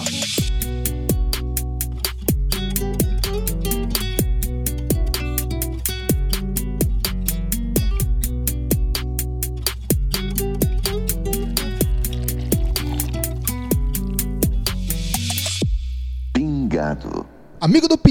Pingado.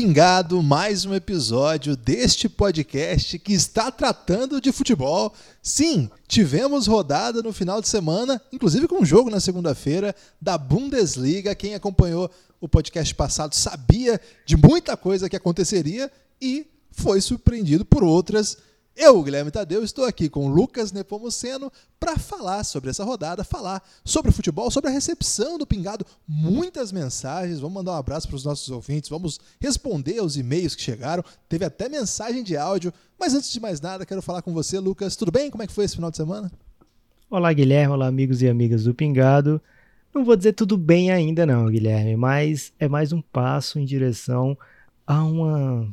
Pingado, mais um episódio deste podcast que está tratando de futebol. Sim, tivemos rodada no final de semana, inclusive com um jogo na segunda-feira da Bundesliga. Quem acompanhou o podcast passado sabia de muita coisa que aconteceria e foi surpreendido por outras eu, Guilherme Tadeu, estou aqui com Lucas Nepomuceno para falar sobre essa rodada, falar sobre o futebol, sobre a recepção do Pingado. Muitas mensagens, vamos mandar um abraço para os nossos ouvintes, vamos responder aos e-mails que chegaram. Teve até mensagem de áudio, mas antes de mais nada, quero falar com você, Lucas. Tudo bem? Como é que foi esse final de semana? Olá, Guilherme. Olá, amigos e amigas do Pingado. Não vou dizer tudo bem ainda, não, Guilherme, mas é mais um passo em direção a uma,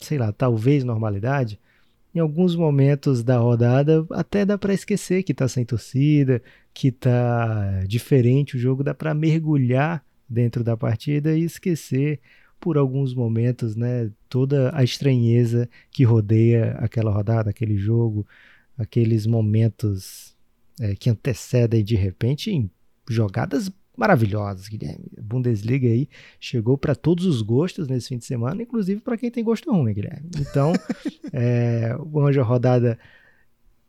sei lá, talvez normalidade em alguns momentos da rodada até dá para esquecer que tá sem torcida, que tá diferente o jogo, dá para mergulhar dentro da partida e esquecer por alguns momentos, né, toda a estranheza que rodeia aquela rodada, aquele jogo, aqueles momentos é, que antecedem de repente jogadas maravilhosas, Guilherme. A Bundesliga aí chegou para todos os gostos nesse fim de semana, inclusive para quem tem gosto ruim, Guilherme. Então, é uma rodada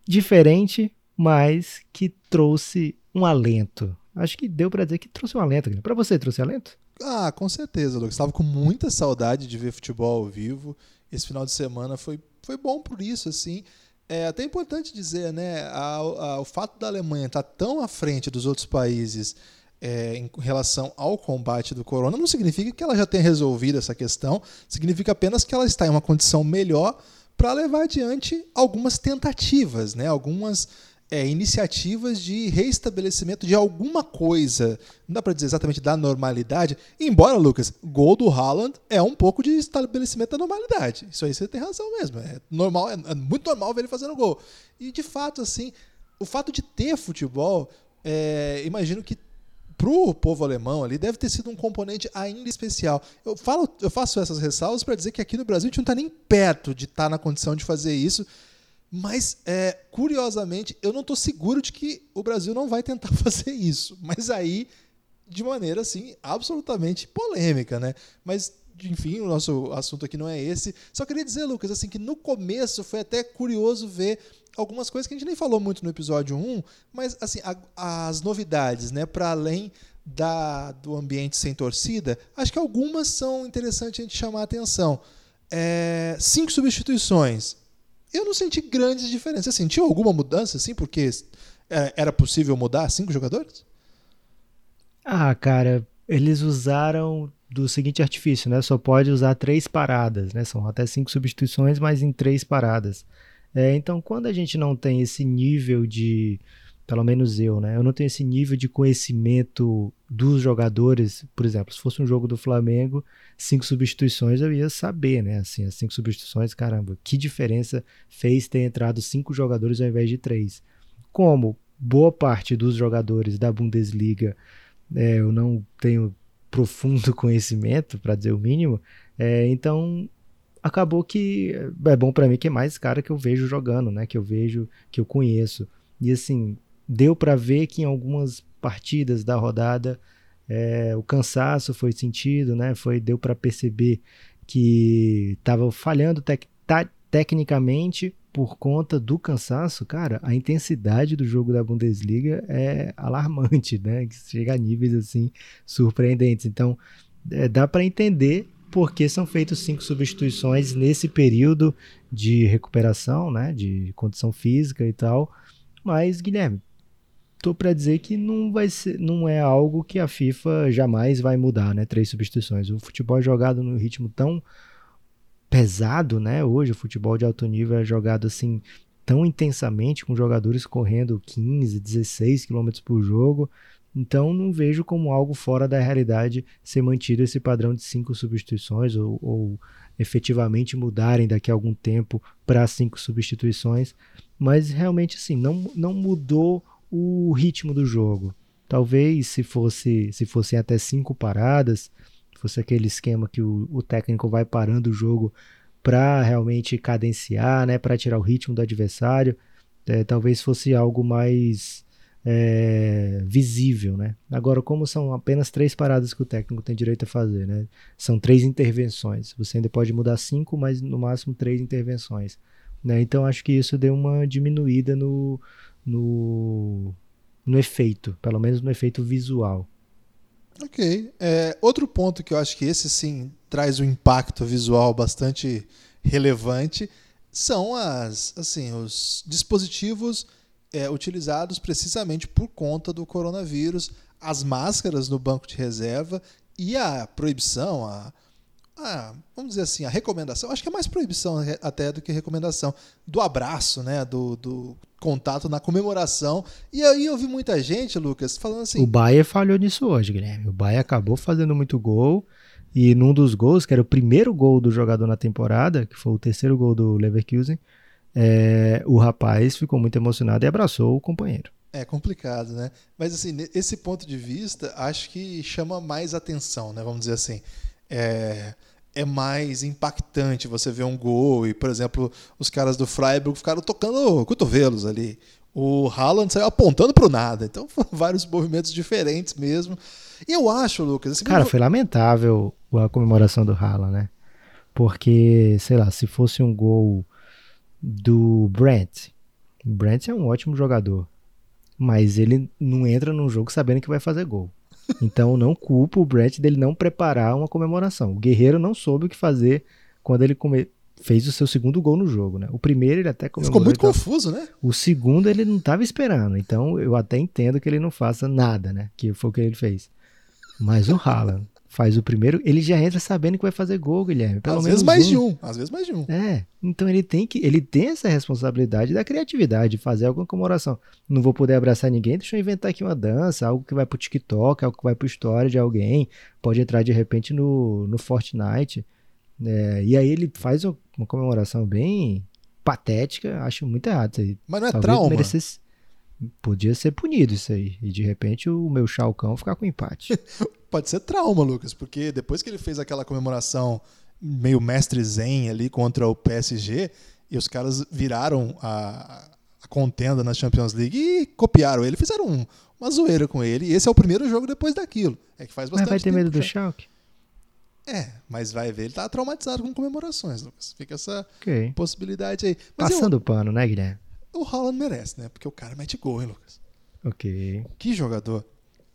diferente, mas que trouxe um alento. Acho que deu para dizer que trouxe um alento. Para você, trouxe alento? Ah, com certeza, Lucas. Estava com muita saudade de ver futebol ao vivo. Esse final de semana foi, foi bom por isso, assim. É até importante dizer, né? A, a, o fato da Alemanha estar tá tão à frente dos outros países é, em relação ao combate do corona não significa que ela já tenha resolvido essa questão, significa apenas que ela está em uma condição melhor para levar adiante algumas tentativas, né? algumas é, iniciativas de reestabelecimento de alguma coisa. Não dá para dizer exatamente da normalidade, embora, Lucas, gol do Haaland é um pouco de estabelecimento da normalidade. Isso aí você tem razão mesmo. É normal, é, é muito normal ver ele fazendo gol. E de fato, assim, o fato de ter futebol, é, imagino que pro povo alemão ali deve ter sido um componente ainda especial. Eu, falo, eu faço essas ressalvas para dizer que aqui no Brasil a gente não está nem perto de estar tá na condição de fazer isso. Mas, é, curiosamente, eu não estou seguro de que o Brasil não vai tentar fazer isso. Mas aí, de maneira assim, absolutamente polêmica, né? Mas, enfim, o nosso assunto aqui não é esse. Só queria dizer, Lucas, assim, que no começo foi até curioso ver algumas coisas que a gente nem falou muito no episódio 1, mas assim, a, as novidades, né, para além da, do ambiente sem torcida, acho que algumas são interessantes a gente chamar a atenção. É, cinco substituições. Eu não senti grandes diferenças. Você sentiu alguma mudança, assim, porque é, era possível mudar cinco jogadores? Ah, cara, eles usaram do seguinte artifício, né? Só pode usar três paradas, né? São até cinco substituições, mas em três paradas. É, então, quando a gente não tem esse nível de, pelo menos eu, né? Eu não tenho esse nível de conhecimento dos jogadores. Por exemplo, se fosse um jogo do Flamengo, cinco substituições eu ia saber, né? Assim, as cinco substituições, caramba, que diferença fez ter entrado cinco jogadores ao invés de três? Como boa parte dos jogadores da Bundesliga é, eu não tenho profundo conhecimento, para dizer o mínimo, é, então acabou que é bom para mim que é mais cara que eu vejo jogando, né? Que eu vejo, que eu conheço. E assim, deu para ver que em algumas partidas da rodada é, o cansaço foi sentido, né? Foi deu para perceber que estava falhando tec tecnicamente por conta do cansaço, cara, a intensidade do jogo da Bundesliga é alarmante, né? Que chega a níveis assim surpreendentes. Então, é, dá para entender porque são feitas cinco substituições nesse período de recuperação, né, de condição física e tal. Mas Guilherme, tô para dizer que não vai ser, não é algo que a FIFA jamais vai mudar, né? Três substituições. O futebol é jogado num ritmo tão pesado, né? Hoje o futebol de alto nível é jogado assim tão intensamente com jogadores correndo 15, 16 km por jogo. Então não vejo como algo fora da realidade ser mantido esse padrão de cinco substituições ou, ou efetivamente mudarem daqui a algum tempo para cinco substituições. Mas realmente assim, não, não mudou o ritmo do jogo. Talvez se fosse se fossem até cinco paradas, fosse aquele esquema que o, o técnico vai parando o jogo para realmente cadenciar, né, para tirar o ritmo do adversário, é, talvez fosse algo mais é, visível, né? Agora, como são apenas três paradas que o técnico tem direito a fazer, né? São três intervenções. Você ainda pode mudar cinco, mas no máximo três intervenções. Né? Então, acho que isso deu uma diminuída no, no, no efeito, pelo menos no efeito visual. Ok. É, outro ponto que eu acho que esse sim traz um impacto visual bastante relevante são as, assim, os dispositivos é, utilizados precisamente por conta do coronavírus, as máscaras no banco de reserva e a proibição, a, a, vamos dizer assim, a recomendação, acho que é mais proibição até do que recomendação, do abraço, né, do, do contato na comemoração. E aí eu vi muita gente, Lucas, falando assim. O Bahia falhou nisso hoje, Guilherme. O Bahia acabou fazendo muito gol. E num dos gols, que era o primeiro gol do jogador na temporada, que foi o terceiro gol do Leverkusen, é, o rapaz ficou muito emocionado e abraçou o companheiro. É complicado, né? Mas assim, esse ponto de vista, acho que chama mais atenção, né? Vamos dizer assim. É, é mais impactante você ver um gol e, por exemplo, os caras do Freiburg ficaram tocando cotovelos ali. O Haaland saiu apontando para o nada. Então, foram vários movimentos diferentes mesmo. E eu acho, Lucas. Cara, foi lamentável a comemoração do Haaland, né? Porque, sei lá, se fosse um gol do Brent. Brent é um ótimo jogador. Mas ele não entra num jogo sabendo que vai fazer gol. Então não culpo o Brent dele não preparar uma comemoração. O Guerreiro não soube o que fazer quando ele come... fez o seu segundo gol no jogo, né? O primeiro ele até comemorou. Ficou muito então, confuso, né? O segundo ele não estava esperando. Então eu até entendo que ele não faça nada, né? Que foi o que ele fez. Mas o Haaland faz o primeiro, ele já entra sabendo que vai fazer gol, Guilherme. Pelo às vezes mais um. de um, às vezes mais de um. É, então ele tem que, ele tem essa responsabilidade da criatividade, de fazer alguma comemoração. Não vou poder abraçar ninguém, deixa eu inventar aqui uma dança, algo que vai pro TikTok, algo que vai pro story de alguém, pode entrar de repente no, no Fortnite. É, e aí ele faz uma comemoração bem patética, acho muito errado isso aí. Mas não é Talvez trauma. Merecesse, Podia ser punido isso aí. E de repente o meu Chalcão ficar com empate. Pode ser trauma, Lucas, porque depois que ele fez aquela comemoração meio mestre zen ali contra o PSG, e os caras viraram a, a contenda na Champions League e copiaram ele, fizeram um, uma zoeira com ele. E esse é o primeiro jogo depois daquilo. É que faz bastante Mas vai ter medo do Schalke? É, mas vai ver, ele tá traumatizado com comemorações, Lucas. Fica essa okay. possibilidade aí. Mas Passando o pano, né, Guilherme? O Haaland merece, né? Porque o cara mete gol, hein, Lucas? Ok. Que jogador.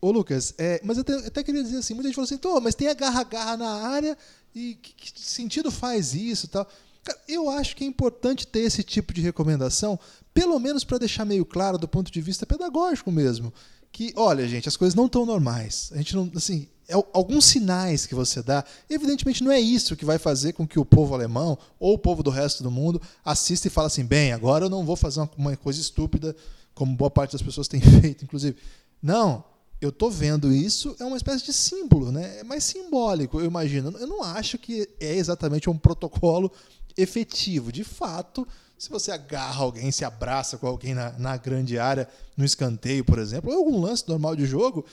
Ô, Lucas, é, mas eu até, eu até, queria dizer assim, muita gente falou assim, mas tem agarra-garra na área e que, que, sentido faz isso e tal? Cara, eu acho que é importante ter esse tipo de recomendação, pelo menos para deixar meio claro do ponto de vista pedagógico mesmo, que, olha, gente, as coisas não estão normais. A gente não, assim, alguns sinais que você dá, evidentemente não é isso que vai fazer com que o povo alemão ou o povo do resto do mundo assista e fale assim, bem, agora eu não vou fazer uma, uma coisa estúpida como boa parte das pessoas tem feito, inclusive. Não, eu estou vendo isso, é uma espécie de símbolo, né? é mais simbólico, eu imagino. Eu não acho que é exatamente um protocolo efetivo. De fato, se você agarra alguém, se abraça com alguém na, na grande área, no escanteio, por exemplo, ou algum lance normal de jogo,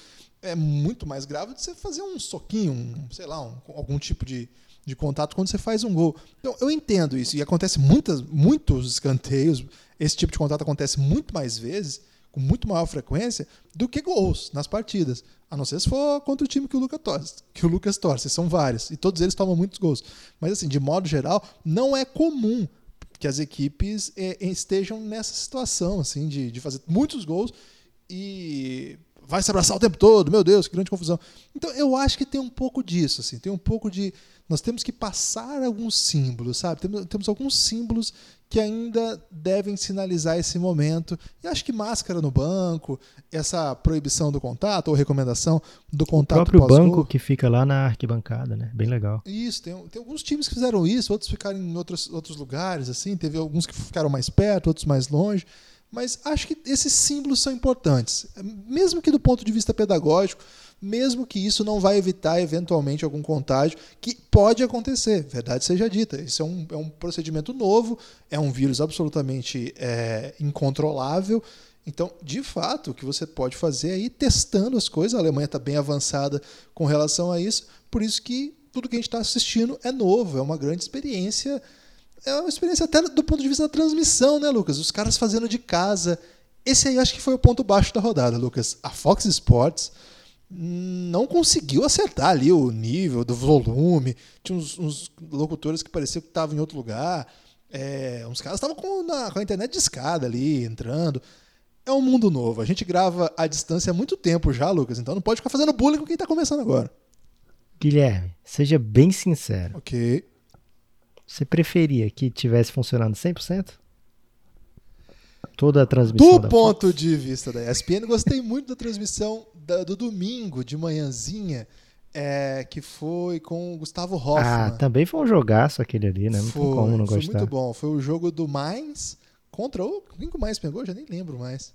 é muito mais grave de você fazer um soquinho, um, sei lá, um, algum tipo de, de contato quando você faz um gol. Então, eu entendo isso, e acontece muitas, muitos escanteios, esse tipo de contato acontece muito mais vezes, com muito maior frequência, do que gols nas partidas. A não ser se for contra o time que o Lucas torce, que o Lucas torce, são vários, e todos eles tomam muitos gols. Mas assim, de modo geral, não é comum que as equipes é, estejam nessa situação, assim, de, de fazer muitos gols e vai se abraçar o tempo todo, meu Deus, que grande confusão. Então eu acho que tem um pouco disso, assim, tem um pouco de. Nós temos que passar alguns símbolos, sabe? Temos, temos alguns símbolos que ainda devem sinalizar esse momento. E acho que máscara no banco, essa proibição do contato, ou recomendação do contato. O próprio banco que fica lá na arquibancada, né? Bem legal. Isso, tem, tem alguns times que fizeram isso, outros ficaram em outros, outros lugares, assim, teve alguns que ficaram mais perto, outros mais longe. Mas acho que esses símbolos são importantes, mesmo que do ponto de vista pedagógico, mesmo que isso não vai evitar eventualmente algum contágio, que pode acontecer, verdade seja dita. Isso é um, é um procedimento novo, é um vírus absolutamente é, incontrolável Então, de fato, o que você pode fazer é ir testando as coisas. A Alemanha está bem avançada com relação a isso, por isso que tudo que a gente está assistindo é novo, é uma grande experiência. É uma experiência até do ponto de vista da transmissão, né, Lucas? Os caras fazendo de casa. Esse aí acho que foi o ponto baixo da rodada, Lucas. A Fox Sports não conseguiu acertar ali o nível do volume. Tinha uns, uns locutores que pareciam que estavam em outro lugar. É, uns caras estavam com, com, a internet de escada ali, entrando. É um mundo novo. A gente grava à distância há muito tempo já, Lucas, então não pode ficar fazendo bullying com quem está começando agora. Guilherme, seja bem sincero. Ok. Você preferia que tivesse funcionando 100%? Toda a transmissão. Do ponto Fox? de vista da ESPN, gostei muito da transmissão da, do domingo de manhãzinha. É, que foi com o Gustavo Hoffman. Ah, também foi um jogaço aquele ali, né? Não foi, tem como não gostar. Foi muito bom. Foi o jogo do Mainz contra o. Quem que o Mainz pegou? Já nem lembro mais.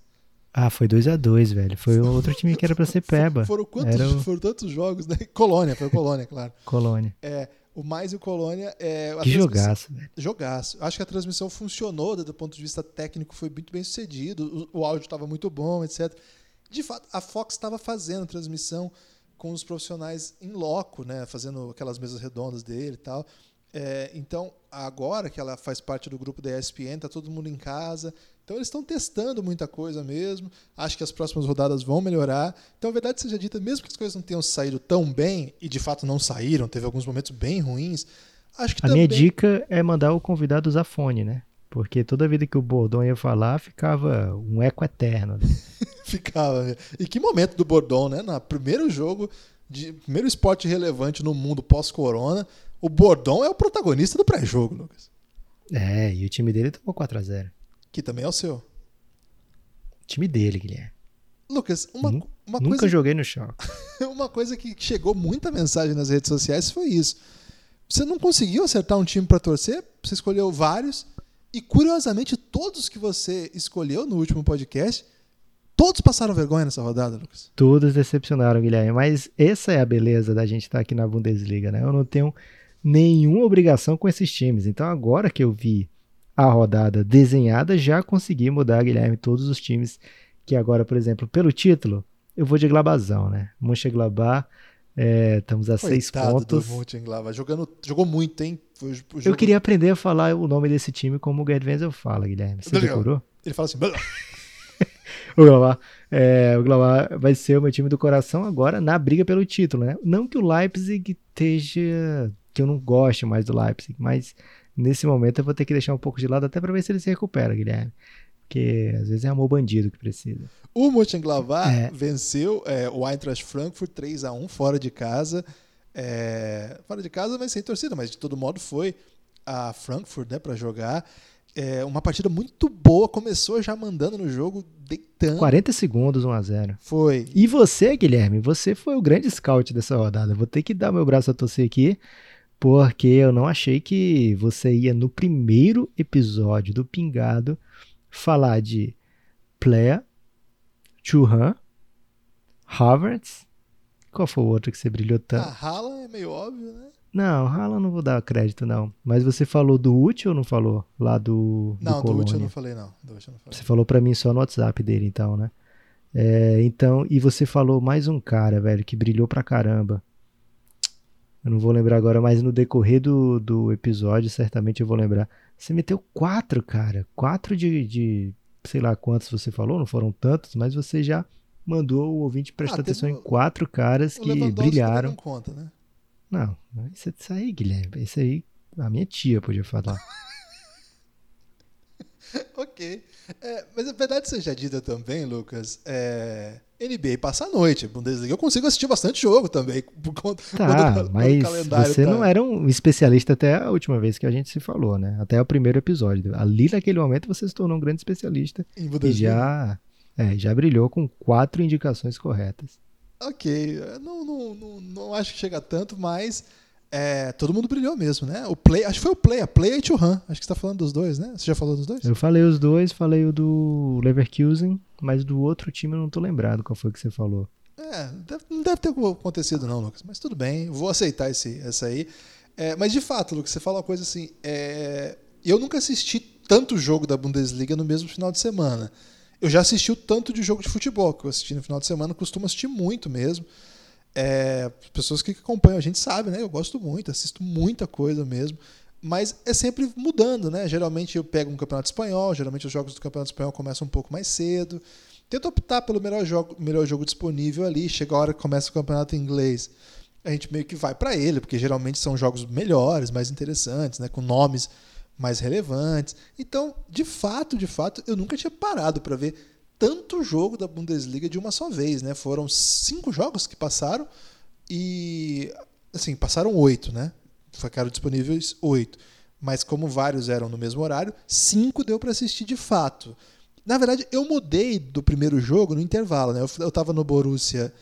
Ah, foi 2 a 2 velho. Foi outro time que era pra ser peba. Foram, quantos, o... foram tantos jogos, né? Colônia, foi Colônia, claro. Colônia. É, o mais e o Colônia. É, que jogaço, velho. Jogaço. Acho que a transmissão funcionou do ponto de vista técnico, foi muito bem sucedido. O, o áudio estava muito bom, etc. De fato, a Fox estava fazendo transmissão com os profissionais em loco, né? Fazendo aquelas mesas redondas dele e tal. É, então, agora que ela faz parte do grupo da ESPN, tá todo mundo em casa. Então, eles estão testando muita coisa mesmo. Acho que as próximas rodadas vão melhorar. Então, a verdade seja dita, mesmo que as coisas não tenham saído tão bem, e de fato não saíram, teve alguns momentos bem ruins, acho que A também... minha dica é mandar o convidado usar fone, né? Porque toda vida que o Bordon ia falar, ficava um eco eterno. Né? ficava. E que momento do Bordon, né? No primeiro jogo, de, primeiro esporte relevante no mundo pós-corona, o Bordon é o protagonista do pré-jogo, Lucas. É, e o time dele tomou 4x0. Que também é o seu. O time dele, Guilherme. Lucas, uma, Nunca, uma coisa. Nunca joguei no choque. uma coisa que chegou muita mensagem nas redes sociais foi isso. Você não conseguiu acertar um time para torcer, você escolheu vários, e curiosamente, todos que você escolheu no último podcast, todos passaram vergonha nessa rodada, Lucas. Todos decepcionaram, Guilherme. Mas essa é a beleza da gente estar aqui na Bundesliga, né? Eu não tenho nenhuma obrigação com esses times. Então, agora que eu vi a rodada desenhada, já consegui mudar, Guilherme, todos os times que agora, por exemplo, pelo título, eu vou de Glabazão, né? Mönchengladbach é, estamos a Coitado seis pontos. Do Mönchengladbach. Jogando, jogou muito, hein? Jogo... Eu queria aprender a falar o nome desse time como o Gerd Wenzel fala, Guilherme. Você decorou? Ele fala assim... o Glaubar, é, o vai ser o meu time do coração agora na briga pelo título, né? Não que o Leipzig esteja... que eu não goste mais do Leipzig, mas nesse momento eu vou ter que deixar um pouco de lado até para ver se ele se recupera, Guilherme. Porque às vezes é amor bandido que precisa. O Mönchengladbach é. venceu é, o Eintracht Frankfurt 3 a 1 fora de casa. É, fora de casa, mas sem torcida, mas de todo modo foi a Frankfurt né, para jogar. É, uma partida muito boa, começou já mandando no jogo, deitando. 40 segundos, 1 a 0 Foi. E você, Guilherme, você foi o grande scout dessa rodada. Vou ter que dar meu braço a torcer aqui, porque eu não achei que você ia no primeiro episódio do Pingado falar de Plea, Churran, Havertz. Qual foi o outro que você brilhou tanto? Ah, Haaland é meio óbvio, né? Não, Haaland não vou dar crédito, não. Mas você falou do útil ou não falou? Lá do. Não, do, do útil eu não falei, não. Não falei. Você falou pra mim só no WhatsApp dele, então, né? É, então, e você falou mais um cara, velho, que brilhou pra caramba. Eu não vou lembrar agora, mas no decorrer do, do episódio, certamente eu vou lembrar. Você meteu quatro, cara. Quatro de, de sei lá quantos você falou, não foram tantos, mas você já mandou o ouvinte prestar ah, atenção em quatro caras que brilharam. Não conta, né? Não, isso, isso aí, Guilherme, isso aí a minha tia podia falar. ok. É, mas a verdade seja dita também, Lucas, é, NBA passa a noite. Bundesliga eu consigo assistir bastante jogo também. Por conta, tá, mas você tá... não era um especialista até a última vez que a gente se falou, né? Até o primeiro episódio. Ali naquele momento você se tornou um grande especialista e já, é, já brilhou com quatro indicações corretas. Ok, não, não, não, não acho que chega tanto, mas é, todo mundo brilhou mesmo, né? O Play, acho que foi o Play, a Play e o Churran. Acho que você tá falando dos dois, né? Você já falou dos dois? Eu falei os dois, falei o do Leverkusen, mas do outro time eu não tô lembrado qual foi que você falou. É, deve, não deve ter acontecido não, Lucas, mas tudo bem, vou aceitar esse, essa aí. É, mas de fato, Lucas, você fala uma coisa assim, é, eu nunca assisti tanto jogo da Bundesliga no mesmo final de semana. Eu já assisti o tanto de jogo de futebol que eu assisti no final de semana, costumo assistir muito mesmo. É, pessoas que acompanham a gente sabem, né? Eu gosto muito, assisto muita coisa mesmo. Mas é sempre mudando, né? Geralmente eu pego um campeonato espanhol, geralmente os jogos do campeonato espanhol começam um pouco mais cedo. Tento optar pelo melhor jogo, melhor jogo disponível ali. Chega a hora que começa o campeonato inglês, a gente meio que vai para ele, porque geralmente são jogos melhores, mais interessantes, né? Com nomes mais relevantes. Então, de fato, de fato, eu nunca tinha parado para ver tanto jogo da Bundesliga de uma só vez, né? Foram cinco jogos que passaram e assim passaram oito, né? Ficaram disponíveis oito, mas como vários eram no mesmo horário, cinco deu para assistir de fato. Na verdade, eu mudei do primeiro jogo no intervalo, né? Eu, estava no Borussia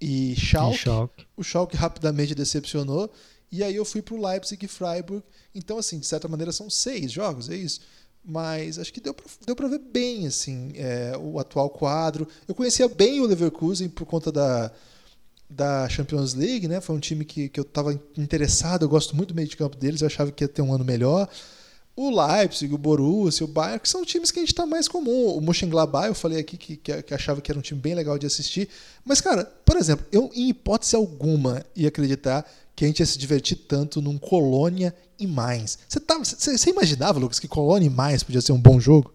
e Schalke. Schalke. O Schalke rapidamente decepcionou e aí eu fui para o Leipzig e Freiburg. Então, assim, de certa maneira são seis jogos, é isso mas acho que deu para deu ver bem assim é, o atual quadro. Eu conhecia bem o Leverkusen por conta da, da Champions League, né? Foi um time que, que eu estava interessado, eu gosto muito do meio de campo deles, eu achava que ia ter um ano melhor. O Leipzig, o Borussia, o Bayern, que são times que a gente está mais comum. O Mönchengladbach, eu falei aqui que, que, que, achava que era um time bem legal de assistir. Mas, cara, por exemplo, eu em hipótese alguma ia acreditar que a gente ia se divertir tanto num Colônia e mais. Você, tava, você, você imaginava, Lucas, que Colônia e mais podia ser um bom jogo?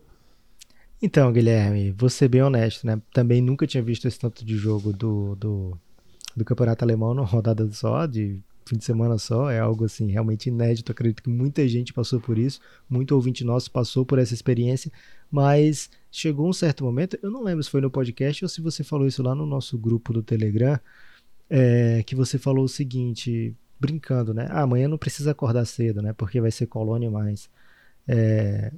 Então, Guilherme, vou ser bem honesto, né? Também nunca tinha visto esse tanto de jogo do, do, do Campeonato Alemão numa rodada só, de fim de semana só. É algo assim realmente inédito. Acredito que muita gente passou por isso, muito ouvinte nosso passou por essa experiência, mas chegou um certo momento, eu não lembro se foi no podcast ou se você falou isso lá no nosso grupo do Telegram, é, que você falou o seguinte, brincando, né? Ah, amanhã não precisa acordar cedo, né? Porque vai ser colônia mais. É,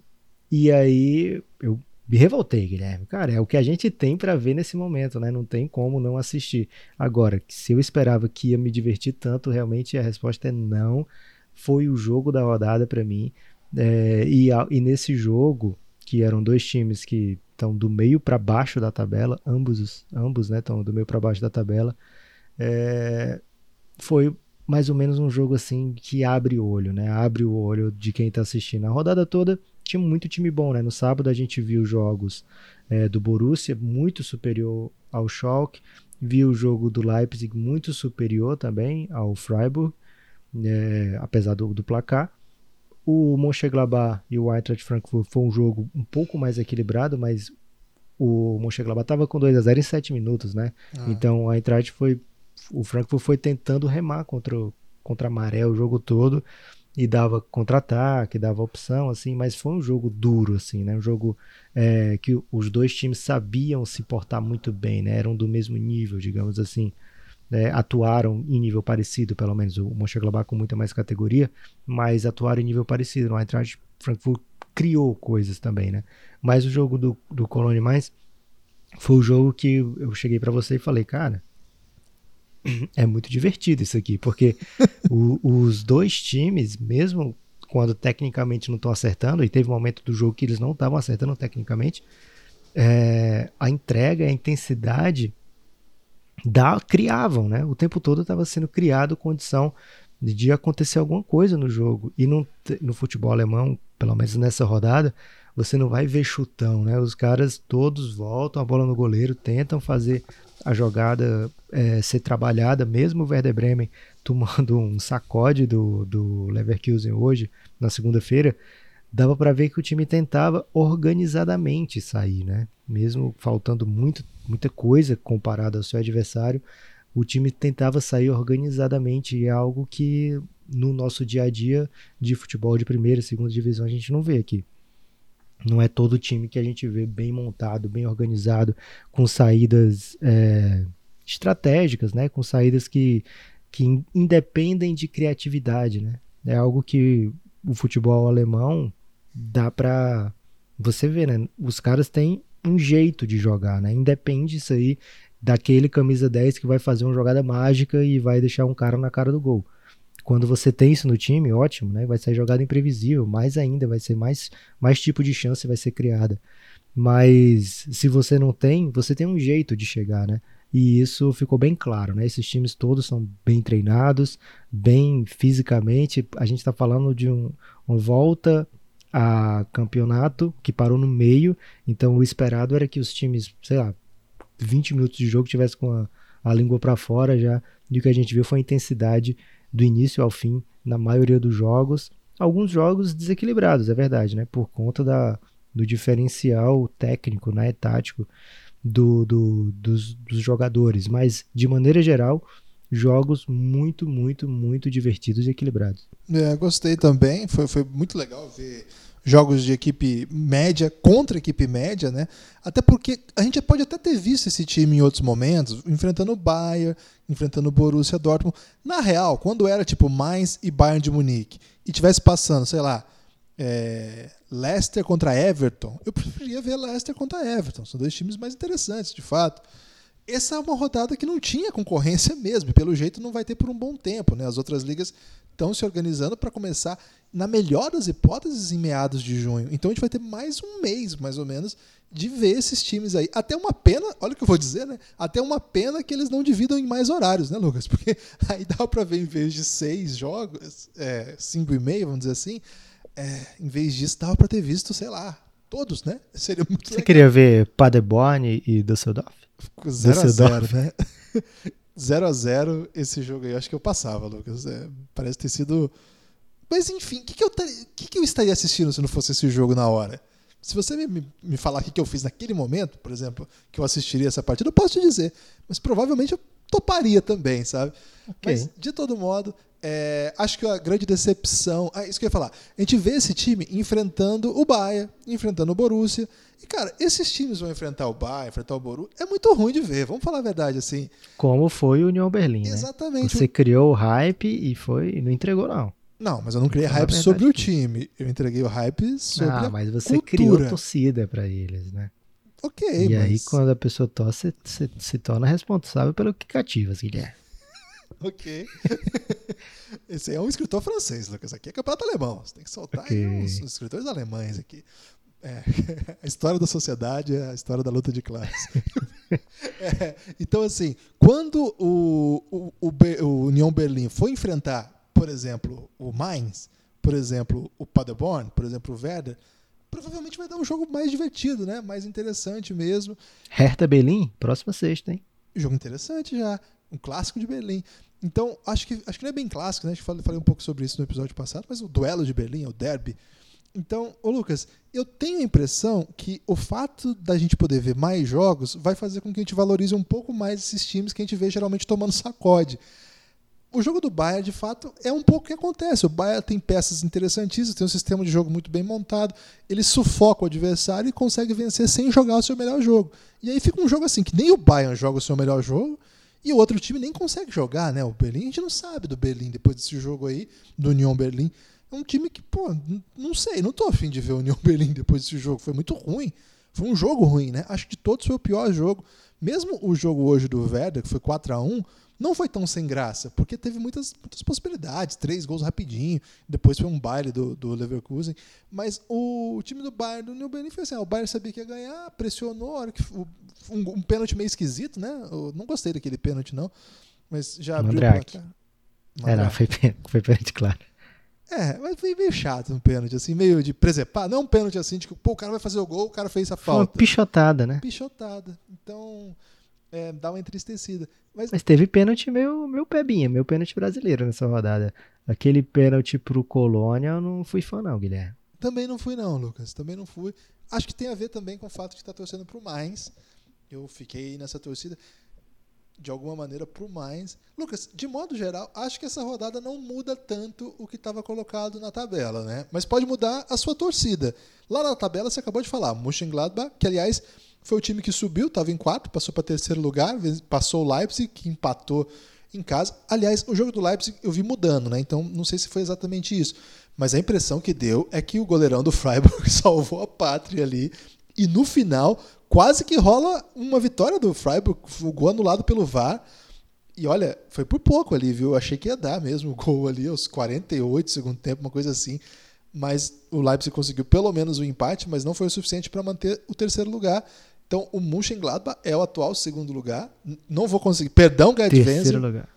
e aí eu me revoltei, Guilherme. Cara, é o que a gente tem para ver nesse momento, né? Não tem como não assistir. Agora, se eu esperava que ia me divertir tanto, realmente a resposta é não. Foi o jogo da rodada para mim. É, e, e nesse jogo, que eram dois times que estão do meio para baixo da tabela, ambos, ambos, né, estão do meio para baixo da tabela. É, foi mais ou menos um jogo assim que abre o olho, né? Abre o olho de quem está assistindo. A rodada toda tinha muito time bom, né? No sábado a gente viu jogos é, do Borussia muito superior ao Schalke, viu o jogo do Leipzig muito superior também ao Freiburg, é, apesar do, do placar. O Mönchengladbach e o Eintracht Frankfurt foi um jogo um pouco mais equilibrado, mas o Mönchengladbach estava com 2 a 0 em 7 minutos, né? Ah. Então a Eintracht foi o Frankfurt foi tentando remar contra, contra a maré o jogo todo e dava contra-ataque, dava opção, assim, mas foi um jogo duro, assim, né? Um jogo é, que os dois times sabiam se portar muito bem, né? Eram do mesmo nível, digamos assim. É, atuaram em nível parecido, pelo menos o Mönchengladbach com muita mais categoria, mas atuaram em nível parecido. No Eintracht Frankfurt criou coisas também, né? Mas o jogo do, do Colônia Mais foi o jogo que eu cheguei para você e falei, cara, é muito divertido isso aqui, porque o, os dois times, mesmo quando tecnicamente não estão acertando, e teve um momento do jogo que eles não estavam acertando tecnicamente, é, a entrega, a intensidade da, criavam, né? O tempo todo estava sendo criado condição de acontecer alguma coisa no jogo. E no, no futebol alemão, pelo menos nessa rodada, você não vai ver chutão, né? Os caras todos voltam a bola no goleiro, tentam fazer a jogada é, ser trabalhada, mesmo o Werder Bremen tomando um sacode do, do Leverkusen hoje, na segunda-feira, dava para ver que o time tentava organizadamente sair, né? Mesmo faltando muito, muita coisa comparado ao seu adversário, o time tentava sair organizadamente e é algo que no nosso dia a dia de futebol de primeira e segunda divisão a gente não vê aqui. Não é todo time que a gente vê bem montado, bem organizado, com saídas é, estratégicas, né? Com saídas que, que independem de criatividade, né? É algo que o futebol alemão dá para você ver, né? Os caras têm um jeito de jogar, né? Independe isso aí daquele camisa 10 que vai fazer uma jogada mágica e vai deixar um cara na cara do gol. Quando você tem isso no time, ótimo, né? Vai ser jogada imprevisível, mais ainda, vai ser mais, mais tipo de chance vai ser criada. Mas se você não tem, você tem um jeito de chegar, né? E isso ficou bem claro, né? Esses times todos são bem treinados, bem fisicamente. A gente está falando de um, uma volta a campeonato, que parou no meio. Então o esperado era que os times, sei lá, 20 minutos de jogo tivesse com a, a língua para fora já. E o que a gente viu foi a intensidade do início ao fim na maioria dos jogos. Alguns jogos desequilibrados, é verdade, né? Por conta da, do diferencial técnico, né? tático do, do, dos, dos jogadores. Mas, de maneira geral, jogos muito, muito, muito divertidos e equilibrados. É, gostei também. Foi, foi muito legal ver jogos de equipe média contra equipe média, né? Até porque a gente pode até ter visto esse time em outros momentos, enfrentando o Bayern, enfrentando o Borussia Dortmund. Na real, quando era tipo Mainz e Bayern de Munique e tivesse passando, sei lá, é, Leicester contra Everton, eu preferia ver Leicester contra Everton. São dois times mais interessantes, de fato. Essa é uma rodada que não tinha concorrência mesmo, e pelo jeito não vai ter por um bom tempo. Né? As outras ligas estão se organizando para começar, na melhor das hipóteses, em meados de junho. Então a gente vai ter mais um mês, mais ou menos, de ver esses times aí. Até uma pena, olha o que eu vou dizer, né? Até uma pena que eles não dividam em mais horários, né, Lucas? Porque aí dá para ver, em vez de seis jogos, é, cinco e meio, vamos dizer assim, é, em vez disso, dava para ter visto, sei lá, todos, né? Seria muito Você legal. queria ver Paderborn e Düsseldorf? 0x0, né? 0x0 esse jogo aí, acho que eu passava, Lucas. É, parece ter sido. Mas enfim, o que, que, eu que, que eu estaria assistindo se não fosse esse jogo na hora? Se você me, me falar o que, que eu fiz naquele momento, por exemplo, que eu assistiria essa partida, eu posso te dizer. Mas provavelmente eu toparia também, sabe? Okay. Mas, de todo modo, é, acho que a grande decepção. Ah, isso que eu ia falar. A gente vê esse time enfrentando o Bahia, enfrentando o Borussia. E, cara, esses times vão enfrentar o Bahia, enfrentar o Borussia. É muito ruim de ver, vamos falar a verdade assim. Como foi o União Berlim. Né? Exatamente. Né? Você criou o hype e foi não entregou, não. Não, mas eu não criei hype sobre o time. Eu entreguei o hype sobre ah, mas você cultura. criou torcida para eles, né? Ok, E mas... aí, quando a pessoa torce, você se torna responsável pelo que cativa, Guilherme. ok. Esse é um escritor francês, Lucas. Aqui é campeonato alemão. Você tem que soltar okay. uns, uns, escritores alemães aqui. É, a história da sociedade é a história da luta de classe. é, então, assim, quando o, o, o, o União Berlim foi enfrentar, por exemplo, o Mainz, por exemplo, o Paderborn, por exemplo, o Werder, provavelmente vai dar um jogo mais divertido, né? Mais interessante mesmo. Hertha Berlim, próxima sexta, hein? Jogo interessante já. Um clássico de Berlim. Então, acho que, acho que não é bem clássico, né? Acho que falei, falei um pouco sobre isso no episódio passado, mas o duelo de Berlim, o derby. Então, ô Lucas, eu tenho a impressão que o fato da gente poder ver mais jogos vai fazer com que a gente valorize um pouco mais esses times que a gente vê geralmente tomando sacode. O jogo do Bayern, de fato, é um pouco o que acontece. O Bayern tem peças interessantíssimas, tem um sistema de jogo muito bem montado, ele sufoca o adversário e consegue vencer sem jogar o seu melhor jogo. E aí fica um jogo assim, que nem o Bayern joga o seu melhor jogo, e o outro time nem consegue jogar, né? O Berlim, a gente não sabe do Berlim depois desse jogo aí, do União Berlim. É um time que, pô, não sei, não tô afim de ver o União Berlim depois desse jogo. Foi muito ruim. Foi um jogo ruim, né? Acho que de todos foi o pior jogo. Mesmo o jogo hoje do Werder, que foi 4 a 1 não foi tão sem graça, porque teve muitas, muitas possibilidades, três gols rapidinho, depois foi um baile do, do Leverkusen, mas o, o time do Bayern, do New Berlin foi assim, o Bayern sabia que ia ganhar, pressionou, hora que, um, um pênalti meio esquisito, né? Eu não gostei daquele pênalti não, mas já abriu Mandrake. o placar. É, não, foi, foi pênalti, claro. É, mas foi meio chato um pênalti, assim, meio de presepar. Não um pênalti assim, de que pô, o cara vai fazer o gol, o cara fez a falta. Foi uma pichotada, né? Pichotada. Então, é, dá uma entristecida. Mas, Mas teve pênalti meu, meu pebinha, meu pênalti brasileiro nessa rodada. Aquele pênalti pro Colônia eu não fui fã não, Guilherme. Também não fui não, Lucas. Também não fui. Acho que tem a ver também com o fato de estar torcendo pro Mainz. Eu fiquei nessa torcida de alguma maneira pro Mainz. Lucas, de modo geral, acho que essa rodada não muda tanto o que estava colocado na tabela, né? Mas pode mudar a sua torcida. Lá na tabela você acabou de falar, Mönchengladbach, que aliás foi o time que subiu, estava em quarto, passou para terceiro lugar, passou o Leipzig, que empatou em casa. Aliás, o jogo do Leipzig eu vi mudando, né? Então não sei se foi exatamente isso. Mas a impressão que deu é que o goleirão do Freiburg salvou a pátria ali. E no final, quase que rola uma vitória do Freiburg, o gol anulado pelo VAR. E olha, foi por pouco ali, viu? Eu achei que ia dar mesmo o gol ali aos 48 segundo tempo, uma coisa assim. Mas o Leipzig conseguiu pelo menos o um empate, mas não foi o suficiente para manter o terceiro lugar. Então, o Mönchengladbach é o atual segundo lugar. Não vou conseguir. Perdão, Gerd Terceiro lugar.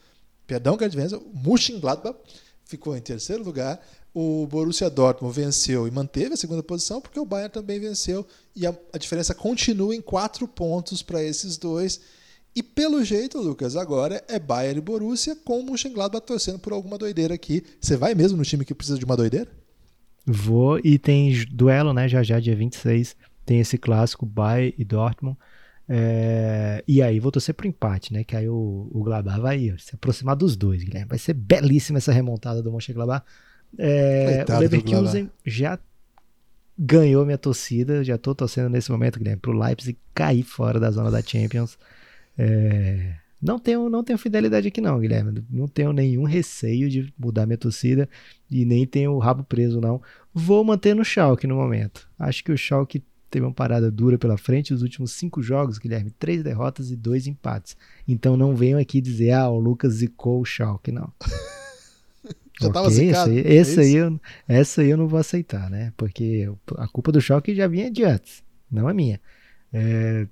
Perdão, Gerd Wenzel. O Mönchengladbach ficou em terceiro lugar. O Borussia Dortmund venceu e manteve a segunda posição, porque o Bayern também venceu. E a, a diferença continua em quatro pontos para esses dois. E pelo jeito, Lucas, agora é Bayern e Borussia com o Mönchengladbach torcendo por alguma doideira aqui. Você vai mesmo no time que precisa de uma doideira? Vou e tem duelo, né? Já já, dia 26, tem esse clássico Bayern e Dortmund. É, e aí vou torcer pro empate, né? Que aí o, o Gladbach vai se aproximar dos dois, Guilherme. Vai ser belíssima essa remontada do Mönchengladbach. É, o Leverkusen já ganhou minha torcida, já tô torcendo nesse momento, Guilherme, pro Leipzig cair fora da zona da Champions. É, não tenho, não tenho fidelidade aqui não, Guilherme. Não tenho nenhum receio de mudar minha torcida e nem tenho o rabo preso não. Vou manter no Schalke no momento. Acho que o Schalke teve uma parada dura pela frente. Os últimos cinco jogos, Guilherme, três derrotas e dois empates. Então não venham aqui dizer, ah, o Lucas zicou o Schalke, não. Já estava okay, zicado? Esse, aí, esse é aí eu, essa aí eu não vou aceitar, né? Porque a culpa do Schalke já vinha de antes, não é minha. É,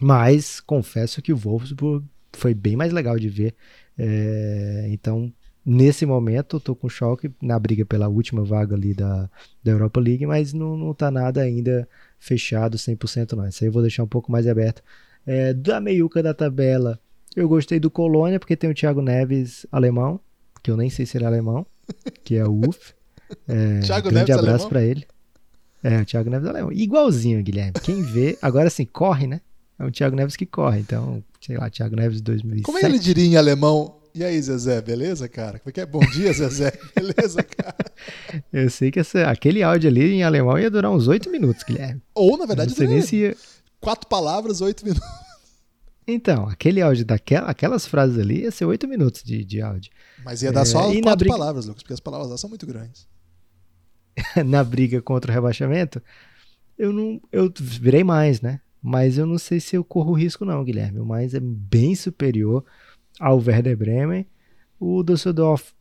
mas confesso que o Wolfsburg foi bem mais legal de ver. É, então, nesse momento, eu tô com choque na briga pela última vaga ali da, da Europa League, mas não, não tá nada ainda fechado 100% não. Isso aí eu vou deixar um pouco mais aberto. É, da meiuca da tabela, eu gostei do Colônia, porque tem o Thiago Neves alemão, que eu nem sei se ele é alemão, que é o UF. É, Thiago grande Neves abraço para ele. É, o Thiago Neves alemão. Igualzinho, Guilherme. Quem vê, agora sim, corre, né? É o Thiago Neves que corre, então, sei lá, Thiago Neves 2007. Como é ele diria em alemão? E aí, Zezé, beleza, cara? Como é que é? Bom dia, Zezé. Beleza, cara? Eu sei que essa, aquele áudio ali em alemão ia durar uns oito minutos, Guilherme. Ou, na verdade, não nem se ia... quatro palavras, oito minutos. Então, aquele áudio daquela, aquelas frases ali ia ser oito minutos de, de áudio. Mas ia dar é, só quatro briga... palavras, Lucas, porque as palavras lá são muito grandes. na briga contra o rebaixamento, eu não. Eu virei mais, né? mas eu não sei se eu corro risco não, Guilherme. O mais é bem superior ao Werder Bremen. O Düsseldorf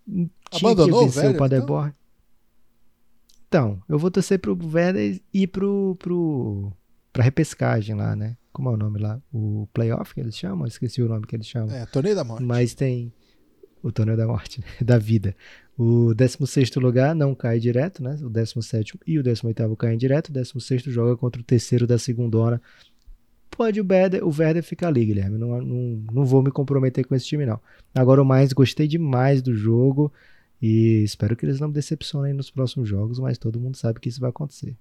tinha Abandonou que vencer o, Werder, o Paderborn. Então? então, eu vou torcer pro Werder e pro, pro pra repescagem lá, né? Como é o nome lá? O playoff que eles chamam? Esqueci o nome que eles chamam. É, Torneio da Morte. Mas tem o Torneio da Morte, né? da vida. O 16 lugar não cai direto, né? O 17 e o 18 caem direto. O 16 joga contra o terceiro da segunda hora. Pode o Werder, o Werder ficar ali, Guilherme. Não, não, não vou me comprometer com esse time, não. Agora, o mais, gostei demais do jogo. E espero que eles não me decepcionem nos próximos jogos, mas todo mundo sabe que isso vai acontecer.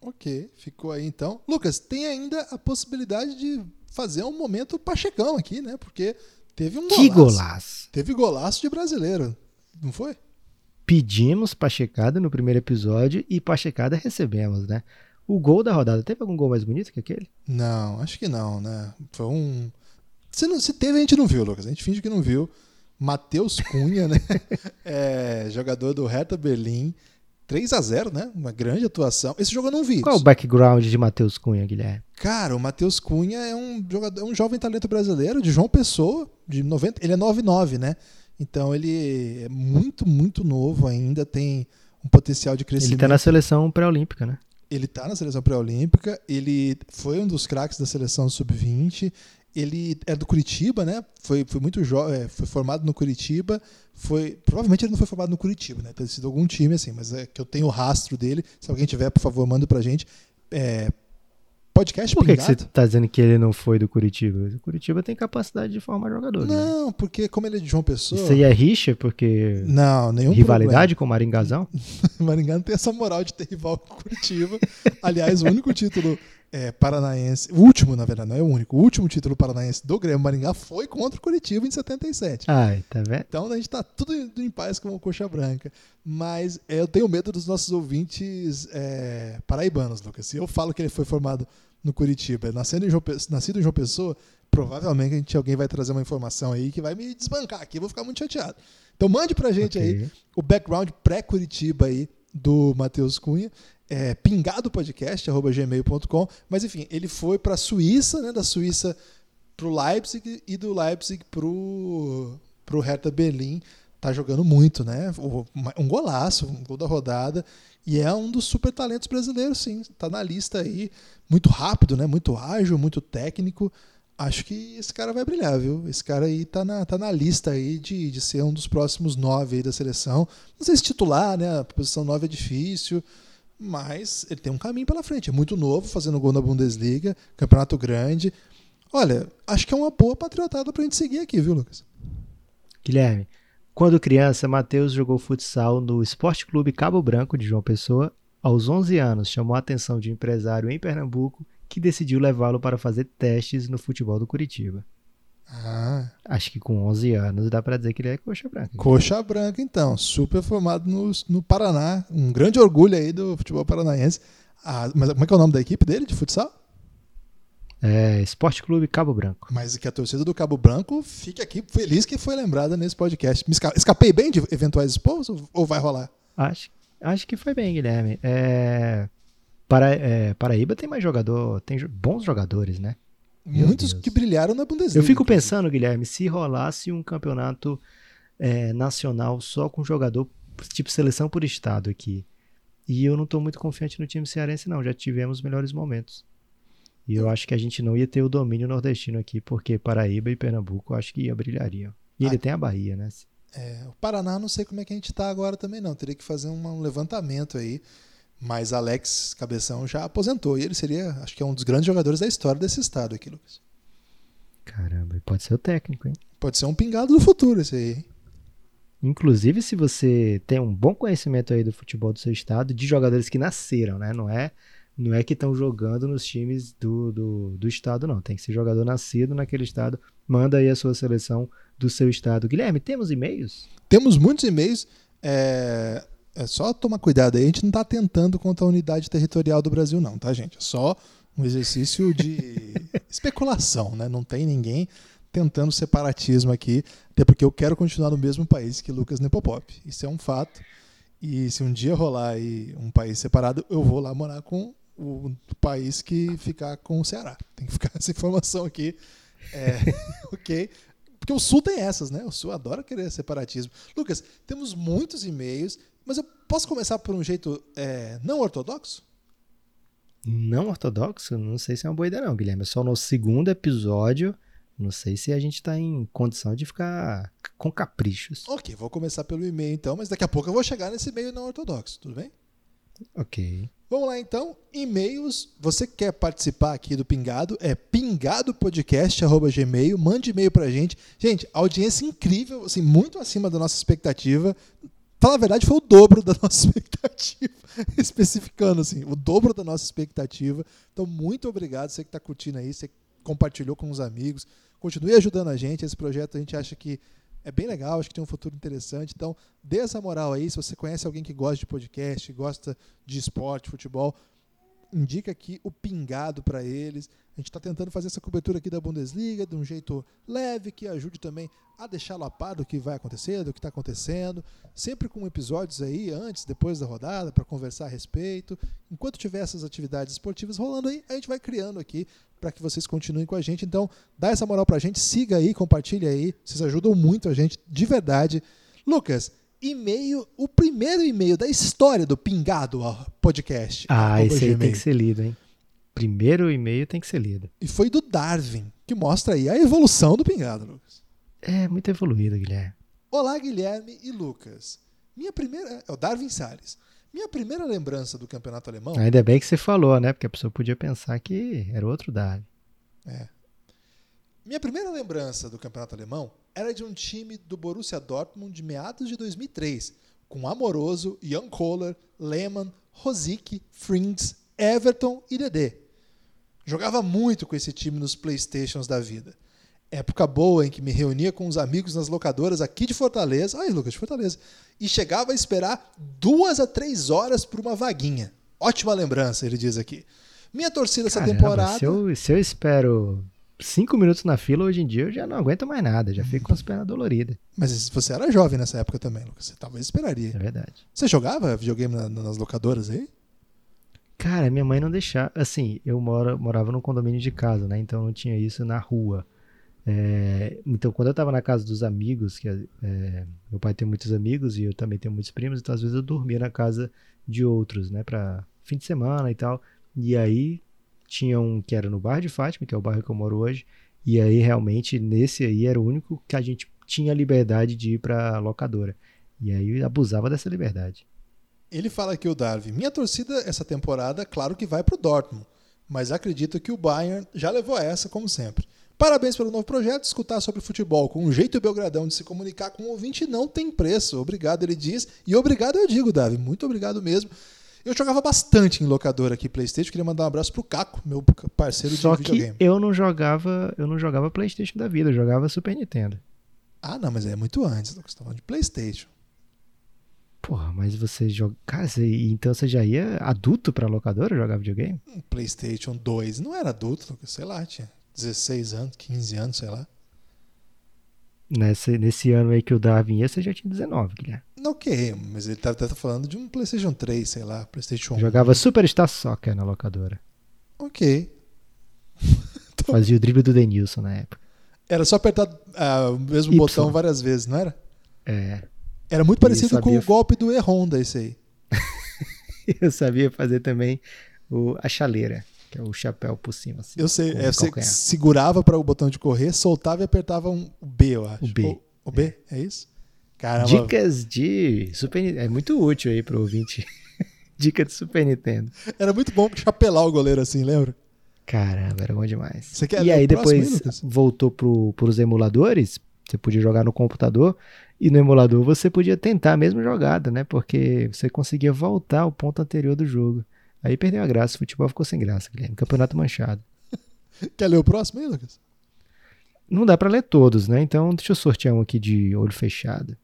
Ok, ficou aí então. Lucas, tem ainda a possibilidade de fazer um momento pachecão aqui, né? Porque teve um golaço. Que golaço! Teve golaço de brasileiro, não foi? pedimos pachecada no primeiro episódio e pachecada recebemos, né? O gol da rodada, teve algum gol mais bonito que aquele? Não, acho que não, né? Foi um. Se, não, se teve, a gente não viu, Lucas. A gente finge que não viu. Matheus Cunha, né? É, jogador do Hertha Berlim. 3 a 0 né? Uma grande atuação. Esse jogo eu não vi. Qual é o background de Matheus Cunha, Guilherme? Cara, o Matheus Cunha é um jogador, é um jovem talento brasileiro de João Pessoa, de 90, ele é 99, né? Então ele é muito, muito novo ainda, tem um potencial de crescimento. Ele está na seleção pré-olímpica, né? Ele está na seleção pré-olímpica, ele foi um dos craques da seleção sub-20, ele é do Curitiba, né? Foi, foi muito jovem, é, foi formado no Curitiba, foi provavelmente ele não foi formado no Curitiba, né? Tem sido algum time assim, mas é que eu tenho o rastro dele. Se alguém tiver, por favor, manda pra gente. É, Podcast Por que, que você está dizendo que ele não foi do Curitiba? O Curitiba tem capacidade de formar jogador. Né? Não, né? porque como ele é de João Pessoa. Isso aí é rixa? Porque. Não, nenhum Rivalidade problema. com o Maringazão? Maringá não tem essa moral de ter rival com Curitiba. Aliás, o único título é, paranaense. O último, na verdade, não é o único. O último título paranaense do Grêmio Maringá foi contra o Curitiba em 77. Ai, tá vendo? Então a gente tá tudo em paz com o Coxa Branca. Mas é, eu tenho medo dos nossos ouvintes é, paraibanos, Lucas. Se eu falo que ele foi formado no Curitiba, nascido em João, nascido em João Pessoa, provavelmente a gente, alguém vai trazer uma informação aí que vai me desbancar aqui. Eu vou ficar muito chateado. Então mande pra gente okay. aí o background pré-Curitiba aí do Matheus Cunha é, pingadopodcast.gmail.com. Mas enfim, ele foi para a Suíça, né? Da Suíça para o Leipzig e do Leipzig para o Hertha Berlim. Tá jogando muito, né? Um golaço, um gol da rodada. E é um dos super talentos brasileiros, sim. Tá na lista aí. Muito rápido, né? Muito ágil, muito técnico. Acho que esse cara vai brilhar, viu? Esse cara aí tá na, tá na lista aí de, de ser um dos próximos nove aí da seleção. Não sei se titular, né? A posição nove é difícil, mas ele tem um caminho pela frente. É muito novo, fazendo gol na Bundesliga, campeonato grande. Olha, acho que é uma boa patriotada pra gente seguir aqui, viu, Lucas? Guilherme, quando criança, Matheus jogou futsal no Esporte Clube Cabo Branco de João Pessoa. Aos 11 anos, chamou a atenção de um empresário em Pernambuco que decidiu levá-lo para fazer testes no futebol do Curitiba. Ah. Acho que com 11 anos dá para dizer que ele é coxa branca. Coxa branca, então. Super formado no, no Paraná. Um grande orgulho aí do futebol paranaense. Ah, mas como é que é o nome da equipe dele de futsal? É, Esporte Clube Cabo Branco. Mas que a torcida do Cabo Branco fique aqui feliz que foi lembrada nesse podcast. Me escapei bem de eventuais expos ou vai rolar? Acho, acho que foi bem, Guilherme. É, para, é, Paraíba tem mais jogador, tem bons jogadores, né? Muitos que brilharam na Bundesliga. Eu fico pensando, Guilherme, se rolasse um campeonato é, nacional só com jogador tipo seleção por estado aqui. E eu não estou muito confiante no time cearense, não. Já tivemos melhores momentos. E eu acho que a gente não ia ter o domínio nordestino aqui, porque Paraíba e Pernambuco eu acho que ia brilhariam. E ele ah, tem a Bahia, né? É, o Paraná não sei como é que a gente está agora também não. Teria que fazer um levantamento aí. Mas Alex Cabeção já aposentou. E ele seria, acho que é um dos grandes jogadores da história desse estado aqui, Lucas. Caramba, pode ser o técnico, hein? Pode ser um pingado do futuro esse aí, hein? Inclusive, se você tem um bom conhecimento aí do futebol do seu estado, de jogadores que nasceram, né? Não é não é que estão jogando nos times do, do, do estado, não. Tem que ser jogador nascido naquele estado. Manda aí a sua seleção do seu estado. Guilherme, temos e-mails? Temos muitos e-mails. É, é só tomar cuidado aí. A gente não está tentando contra a unidade territorial do Brasil, não, tá, gente? É só um exercício de especulação, né? Não tem ninguém tentando separatismo aqui, até porque eu quero continuar no mesmo país que Lucas Nepopop. Isso é um fato. E se um dia rolar aí um país separado, eu vou lá morar com o país que ficar com o Ceará. Tem que ficar essa informação aqui. É, ok? Porque o Sul tem essas, né? O Sul adora querer separatismo. Lucas, temos muitos e-mails, mas eu posso começar por um jeito é, não ortodoxo? Não ortodoxo? Não sei se é uma boa ideia, não, Guilherme. É só no segundo episódio. Não sei se a gente está em condição de ficar com caprichos. Ok, vou começar pelo e-mail então, mas daqui a pouco eu vou chegar nesse e-mail não ortodoxo, tudo bem? Ok. Vamos lá então, e-mails. Você quer participar aqui do Pingado? É pingadopodcast@gmail. Mande e-mail pra gente. Gente, audiência incrível, assim, muito acima da nossa expectativa. Falar a verdade, foi o dobro da nossa expectativa. Especificando, assim, o dobro da nossa expectativa. Então, muito obrigado, você que está curtindo aí, você compartilhou com os amigos. Continue ajudando a gente. Esse projeto a gente acha que é bem legal, acho que tem um futuro interessante. Então, dê essa moral aí. Se você conhece alguém que gosta de podcast, gosta de esporte, futebol, indica aqui o pingado para eles. A gente está tentando fazer essa cobertura aqui da Bundesliga de um jeito leve, que ajude também a deixá-lo a par do que vai acontecer, do que está acontecendo. Sempre com episódios aí, antes, depois da rodada, para conversar a respeito. Enquanto tiver essas atividades esportivas rolando aí, a gente vai criando aqui para que vocês continuem com a gente. Então, dá essa moral para a gente, siga aí, compartilha aí. Vocês ajudam muito a gente, de verdade. Lucas, e-mail, o primeiro e-mail da história do Pingado Podcast. Ah, esse aí tem que ser lido, hein? Primeiro e-mail tem que ser lido. E foi do Darwin, que mostra aí a evolução do Pingado, Lucas. É, muito evoluído, Guilherme. Olá, Guilherme e Lucas. Minha primeira. É o Darwin Salles. Minha primeira lembrança do campeonato alemão. Ainda bem que você falou, né? Porque a pessoa podia pensar que era outro Darwin. É. Minha primeira lembrança do campeonato alemão era de um time do Borussia Dortmund de meados de 2003, com Amoroso, Jan Kohler, Lehmann, Rosick, Frings, Everton e Dedé. Jogava muito com esse time nos Playstations da vida. Época boa em que me reunia com os amigos nas locadoras aqui de Fortaleza. Ai, Lucas, de Fortaleza. E chegava a esperar duas a três horas por uma vaguinha. Ótima lembrança, ele diz aqui. Minha torcida essa Caramba, temporada. Se eu, se eu espero cinco minutos na fila, hoje em dia eu já não aguento mais nada, já fico com as pernas doloridas. Mas você era jovem nessa época também, Lucas. Você talvez esperaria. É verdade. Você jogava videogame na, nas locadoras aí? Cara, minha mãe não deixava. Assim, eu moro, morava num condomínio de casa, né? Então não tinha isso na rua. É, então, quando eu tava na casa dos amigos, que é, meu pai tem muitos amigos e eu também tenho muitos primos, então às vezes eu dormia na casa de outros, né? Pra fim de semana e tal. E aí tinha um que era no bairro de Fátima, que é o bairro que eu moro hoje, E aí, realmente, nesse aí era o único que a gente tinha liberdade de ir pra locadora. E aí abusava dessa liberdade. Ele fala aqui o Darwin. Minha torcida essa temporada, claro que vai pro Dortmund, mas acredito que o Bayern já levou essa, como sempre. Parabéns pelo novo projeto. Escutar sobre futebol com um jeito belgradão de se comunicar com o ouvinte não tem preço. Obrigado, ele diz. E obrigado eu digo, Davi. Muito obrigado mesmo. Eu jogava bastante em locadora aqui PlayStation. Queria mandar um abraço pro Caco, meu parceiro Só de videogame. que eu não jogava, eu não jogava PlayStation da vida, eu jogava Super Nintendo. Ah, não, mas é muito antes. Você tá falando de PlayStation. Porra, mas você joga. Cara, você... então você já ia adulto pra locadora jogar videogame? PlayStation 2 não era adulto, sei lá, tinha 16 anos, 15 anos, sei lá. Nesse, nesse ano aí que o Darwin ia, você já tinha 19, Guilherme. Ok, mas ele tá, tá falando de um PlayStation 3, sei lá, PlayStation 1. Jogava Superstar Soccer na locadora. Ok. Fazia o drible do Denilson na época. Era só apertar ah, o mesmo Y. botão várias vezes, não era? É. Era muito parecido com o golpe do E-Honda, esse aí. Eu sabia fazer também o, a chaleira, que é o chapéu por cima. Assim, Eu sei, é, você segurava para o botão de correr, soltava e apertava um B, eu acho. O B. O, o B, é, isso? Caramba. Dicas de Super. É muito útil aí pro ouvinte. Dica de Super Nintendo. Era muito bom chapelar o goleiro assim, lembra? Caramba, era bom demais. Você quer e aí próximo depois voltou pro, pros emuladores. Você podia jogar no computador. E no emulador você podia tentar a mesma jogada, né? Porque você conseguia voltar ao ponto anterior do jogo. Aí perdeu a graça. O futebol ficou sem graça, Guilherme. Campeonato manchado. Quer ler o próximo aí, Lucas? Não dá pra ler todos, né? Então deixa eu sortear um aqui de olho fechado.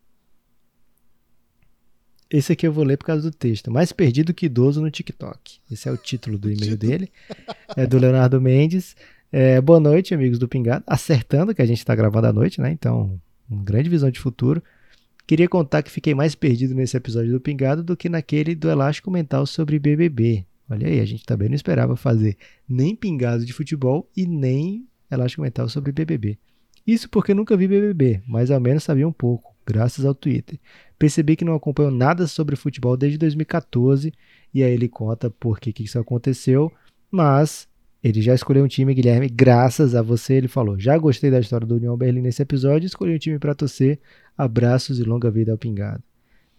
Esse aqui eu vou ler por causa do texto. Mais perdido que idoso no TikTok. Esse é o título do e-mail dele. É do Leonardo Mendes. É, boa noite, amigos do Pingado. Acertando que a gente está gravando à noite, né? Então, uma grande visão de futuro. Queria contar que fiquei mais perdido nesse episódio do Pingado do que naquele do Elástico Mental sobre BBB. Olha aí, a gente também não esperava fazer nem Pingado de futebol e nem Elástico Mental sobre BBB. Isso porque nunca vi BBB, mas ao menos sabia um pouco, graças ao Twitter. Percebi que não acompanho nada sobre futebol desde 2014 e aí ele conta por que que isso aconteceu, mas ele já escolheu um time, Guilherme, graças a você, ele falou. Já gostei da história do União Berlim nesse episódio, escolhi um time para torcer. Abraços e longa vida ao Pingado.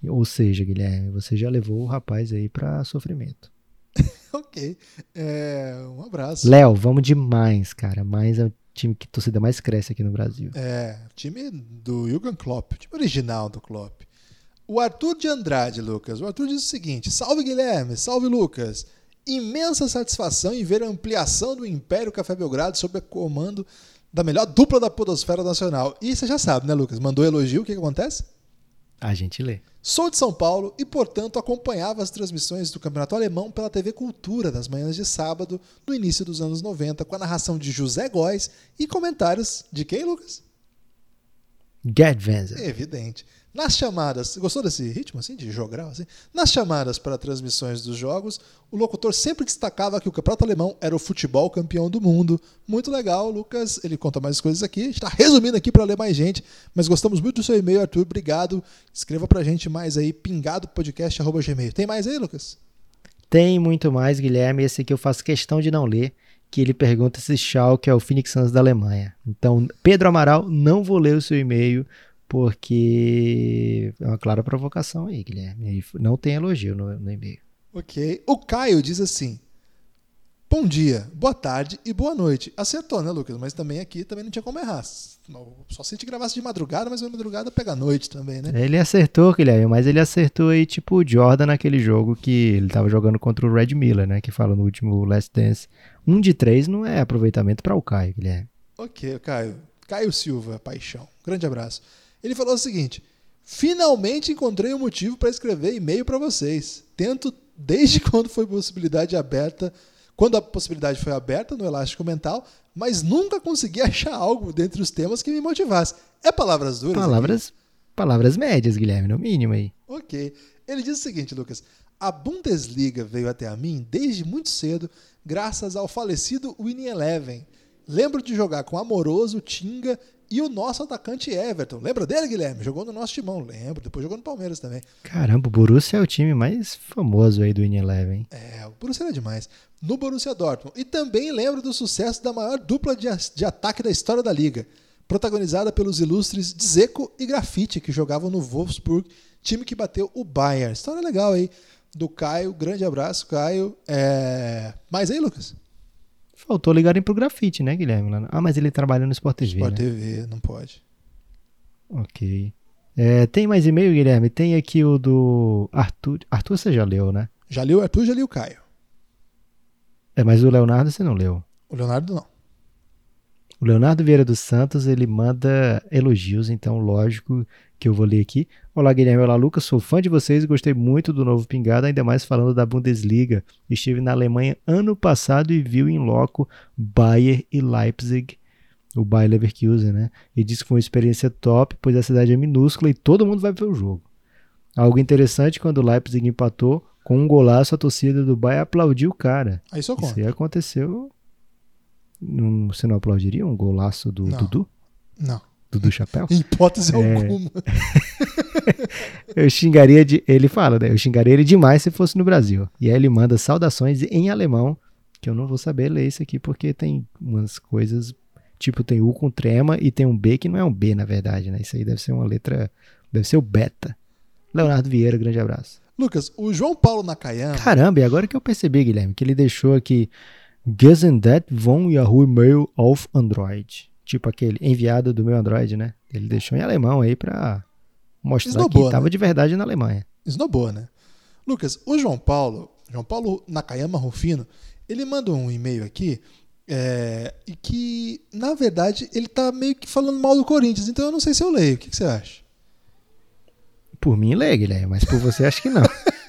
Ou seja, Guilherme, você já levou o rapaz aí para sofrimento. Ok. É, um abraço. Léo, vamos demais, cara. Mais é o time que torcida mais cresce aqui no Brasil. É, time do Jürgen Klopp, time original do Klopp. O Arthur de Andrade, Lucas. O Arthur diz o seguinte: Salve Guilherme, salve Lucas. Imensa satisfação em ver a ampliação do Império Café Belgrado sob o comando da melhor dupla da Podosfera Nacional. E você já sabe, né, Lucas? Mandou elogio, o que, que acontece? A gente lê. Sou de São Paulo e, portanto, acompanhava as transmissões do Campeonato Alemão pela TV Cultura nas manhãs de sábado, no início dos anos 90, com a narração de José Góes e comentários de quem, Lucas? Gerd Wenzel. Evidente. Nas chamadas, gostou desse ritmo assim, de jogral assim? Nas chamadas para transmissões dos jogos, o locutor sempre destacava que o campeonato alemão era o futebol campeão do mundo. Muito legal, Lucas. Ele conta mais coisas aqui. Está resumindo aqui para ler mais gente, mas gostamos muito do seu e-mail, Arthur. Obrigado. Escreva pra gente mais aí, pingadopodcast@gmail. Tem mais aí, Lucas? Tem muito mais, Guilherme. Esse aqui eu faço questão de não ler, que ele pergunta se Schalke é o Phoenix Suns da Alemanha. Então, Pedro Amaral, não vou ler o seu e-mail, porque é uma clara provocação aí, Guilherme. E Não tem elogio no, no e-mail. Ok. O Caio diz assim: Bom dia, boa tarde e boa noite. Acertou, né, Lucas? Mas também aqui também não tinha como errar. Só se a gente gravasse de madrugada, mas a madrugada pega a noite também, né? Ele acertou, Guilherme, mas ele acertou aí, tipo, o Jordan naquele jogo que ele tava jogando contra o Red Miller, né? Que fala no último Last Dance. Um de três não é aproveitamento para o Caio, Guilherme. Ok, Caio. Caio Silva, paixão. Grande abraço. Ele falou o seguinte: Finalmente encontrei um motivo para escrever e-mail para vocês. Tento desde quando foi possibilidade aberta, quando a possibilidade foi aberta no Elástico Mental, mas nunca consegui achar algo dentre os temas que me motivasse. É palavras duras? aqui? Palavras, palavras médias, Guilherme, no mínimo aí. Ok. Ele diz o seguinte, Lucas. A Bundesliga veio até a mim desde muito cedo, graças ao falecido Winning Eleven. Lembro de jogar com Amoroso, Tinga E o nosso atacante Everton. Lembra dele, Guilherme? Jogou no nosso timão, lembro. Depois jogou no Palmeiras também. Caramba, o Borussia é o time mais famoso aí do In Eleven. É, o Borussia era demais. No Borussia Dortmund. E também lembro do sucesso da maior dupla de, de ataque da história da liga. Protagonizada pelos ilustres Dzeko e Grafite, que jogavam no Wolfsburg, time que bateu o Bayern. História legal aí do Caio. Grande abraço, Caio. É... Mais aí, Lucas? Faltou ligarem pro grafite, né, Guilherme? Ah, mas ele trabalha no Sport TV. Sport né? TV, não pode. Ok. É, tem mais e-mail, Guilherme? Tem aqui o do Arthur. Arthur você já leu, né? Já li o Arthur, já li o Caio. É, mas o Leonardo você não leu. O Leonardo não. O Leonardo Vieira dos Santos, ele manda elogios, então lógico que eu vou ler aqui. Olá, Guilherme. Olá, Lucas. Sou fã de vocês e gostei muito do novo Pingado, ainda mais falando da Bundesliga. Estive na Alemanha ano passado e viu em loco Bayern e Leipzig, o Bayer Leverkusen, né? E disse que foi uma experiência top, pois a cidade é minúscula e todo mundo vai ver o jogo. Algo interessante, quando o Leipzig empatou, com um golaço, a torcida do Bayern aplaudiu o cara. Aí só Isso aí aconteceu... Você não aplaudiria um golaço do Não. Dudu? Não. Dudu Chapéu? Em hipótese É. alguma. Eu xingaria de. Ele fala, né? Eu xingaria ele demais se fosse no Brasil. E aí ele manda saudações em alemão, que eu não vou saber ler isso aqui, porque tem umas coisas. Tipo, tem U com trema e tem um B que não é um B, na verdade, né? Isso aí deve ser uma letra. Deve ser o beta. Leonardo Vieira, grande abraço. Lucas, o João Paulo Nakayama. Caramba, e agora que eu percebi, Guilherme, que ele deixou aqui. Gesendet von Yahoo Mail auf Android. Tipo aquele enviado do meu Android, né? Ele deixou em alemão aí pra mostrar Esnobou, que tava né? de verdade na Alemanha. Esnobou, né? Lucas, o João Paulo, João Paulo Nakayama Rufino, ele manda um e-mail aqui é, que, na verdade, ele tá meio que falando mal do Corinthians, então eu não sei se eu leio. O que, que você acha? Por mim, lê, Guilherme, mas por você acho que não.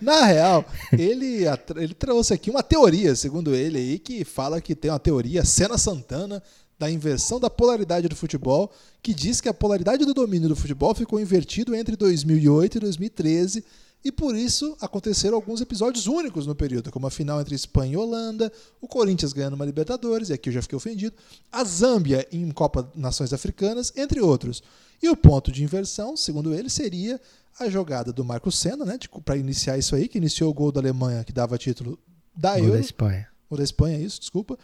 Na real, ele, ele trouxe aqui uma teoria, segundo ele aí, que fala que tem uma teoria, Senna Santana, da inversão da polaridade do futebol, que diz que a polaridade do domínio do futebol ficou invertido entre 2008 e 2013, e por isso aconteceram alguns episódios únicos no período, como a final entre Espanha e Holanda, o Corinthians ganhando uma Libertadores, e aqui eu já fiquei ofendido, a Zâmbia em Copa Nações Africanas, entre outros. E o ponto de inversão, segundo ele, seria a jogada do Marco Senna, né, para iniciar isso aí, que iniciou o gol da Alemanha, que dava título da Gol Euro, da Espanha. ou da Espanha, isso, desculpa.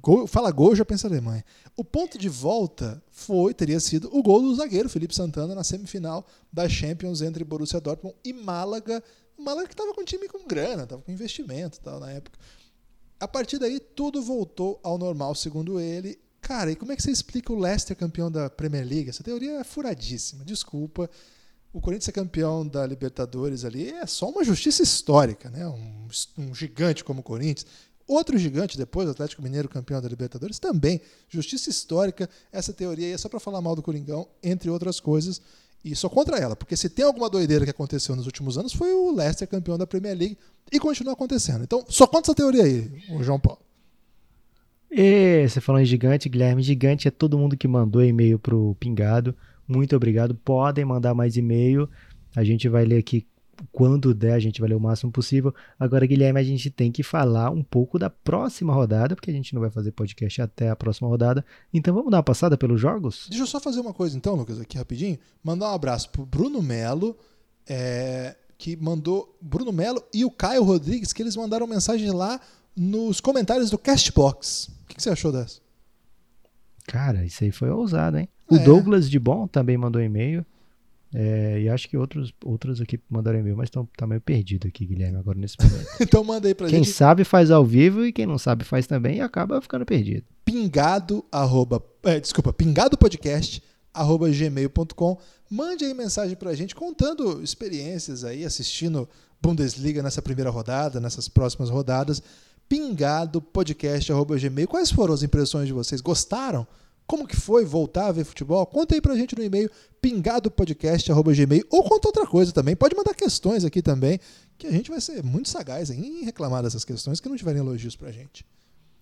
Gol- fala gol, já pensa Alemanha. O ponto de volta foi, teria sido o gol do zagueiro Felipe Santana na semifinal da Champions entre Borussia Dortmund e Málaga. O Málaga que estava com um time com grana, estava com investimento e tal na época. A partir daí, tudo voltou ao normal, segundo ele. Cara, e como é que você explica o Leicester campeão da Premier League? Essa teoria é furadíssima, desculpa. O Corinthians ser campeão da Libertadores ali é só uma justiça histórica, né? Um, um gigante como o Corinthians. Outro gigante depois, o Atlético Mineiro campeão da Libertadores, também. Justiça histórica. Essa teoria aí é só para falar mal do Coringão, entre outras coisas. E sou contra ela, porque se tem alguma doideira que aconteceu nos últimos anos, foi o Leicester campeão da Premier League e continua acontecendo. Então, só contra essa teoria aí, o João Paulo. E você falou em gigante, Guilherme. Gigante é todo mundo que mandou e-mail pro Pingado. Muito obrigado. Podem mandar mais e-mail. A gente vai ler aqui quando der, a gente vai ler o máximo possível. Agora, Guilherme, a gente tem que falar um pouco da próxima rodada, porque a gente não vai fazer podcast até a próxima rodada. Então vamos dar uma passada pelos jogos? Deixa eu só fazer uma coisa então, Lucas, aqui rapidinho. Mandar um abraço pro Bruno Melo, é, que mandou. Bruno Melo e o Caio Rodrigues, que eles mandaram mensagem lá nos comentários do Castbox. O que, você achou dessa? Cara, isso aí foi ousado, hein? O É. Douglas de Bom também mandou e-mail. É, e acho que outros, outros aqui mandaram e-mail, mas estão tá meio perdido aqui, Guilherme, agora nesse momento. Então manda aí pra quem gente. sabe faz ao vivo e quem não sabe faz também e acaba ficando perdido. pingado, arroba, é, desculpa, pingadopodcast, arroba gmail.com. Mande aí mensagem pra gente contando experiências aí, assistindo Bundesliga nessa primeira rodada, nessas próximas rodadas. Pingadopodcast, arroba gmail. Quais foram as impressões de vocês? Gostaram? Como que foi voltar a ver futebol? Conta aí pra gente no e-mail pingadopodcast.gmail ou conta outra coisa também. Pode mandar questões aqui também, que a gente vai ser muito sagaz em reclamar dessas questões que não tiverem elogios pra gente.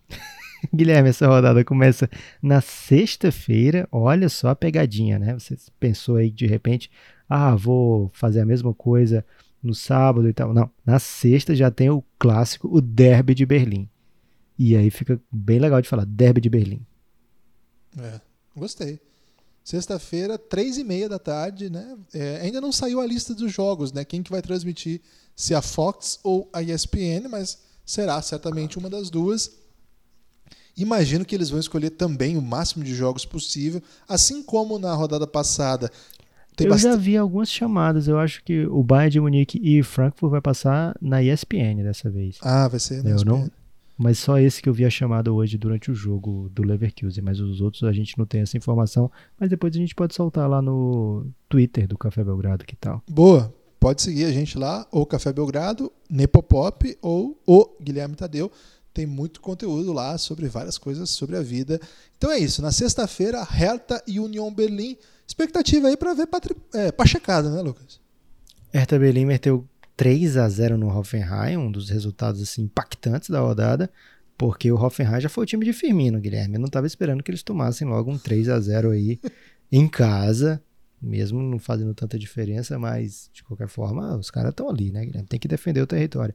Guilherme, essa rodada começa na sexta-feira. Olha só a pegadinha, né? Você pensou aí de repente, ah, vou fazer a mesma coisa no sábado e tal. Não, na sexta já tem o clássico, o Derby de Berlim. E aí fica bem legal de falar, Derby de Berlim. É. Gostei. Sexta-feira, três e meia da tarde, né? É, ainda não saiu a lista dos jogos, né? Quem que vai transmitir, se a Fox ou a ESPN, mas será certamente uma das duas. Imagino que eles vão escolher também o máximo de jogos possível, assim como na rodada passada. Eu bast... já vi algumas chamadas. Eu acho que o Bayern de Munique e Frankfurt vai passar na ESPN dessa vez. Ah, vai ser na eu ESPN. Não, mas só esse que eu vi a chamada hoje durante o jogo do Leverkusen, mas os outros a gente não tem essa informação, mas depois a gente pode soltar lá no Twitter do Café Belgrado, que tal? Boa, pode seguir a gente lá, ou Café Belgrado, Nepopop ou o Guilherme Tadeu, tem muito conteúdo lá sobre várias coisas sobre a vida. Então é isso, na sexta-feira, Hertha e Union Berlim, expectativa aí para ver patri... é, pachecada, né Lucas? Hertha Berlim meteu 3 a 0 no Hoffenheim, um dos resultados assim, impactantes da rodada, porque o Hoffenheim já foi o time de Firmino, Guilherme. Eu não estava esperando que eles tomassem logo um 3 a 0 aí em casa, mesmo não fazendo tanta diferença, mas de qualquer forma, os caras estão ali, né, Guilherme? Tem que defender o território.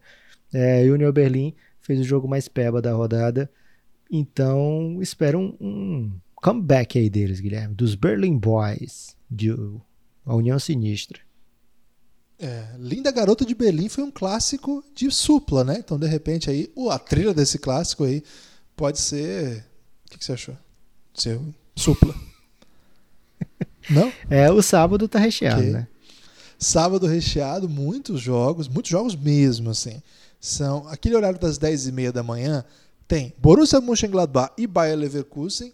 É, e o Union Berlim fez o jogo mais peba da rodada, então espero um, um comeback aí deles, Guilherme, dos Berlin Boys, de a União Sinistra. É, Linda Garota de Berlim foi um clássico de supla, né? Então, de repente, aí, a trilha desse clássico aí pode ser. O que, que você achou? Ser supla. Não? É, o sábado tá recheado, okay. né? Sábado recheado, muitos jogos, muitos jogos mesmo, assim. São aquele horário das 10h30 da manhã, tem Borussia Mönchengladbach e Bayer Leverkusen,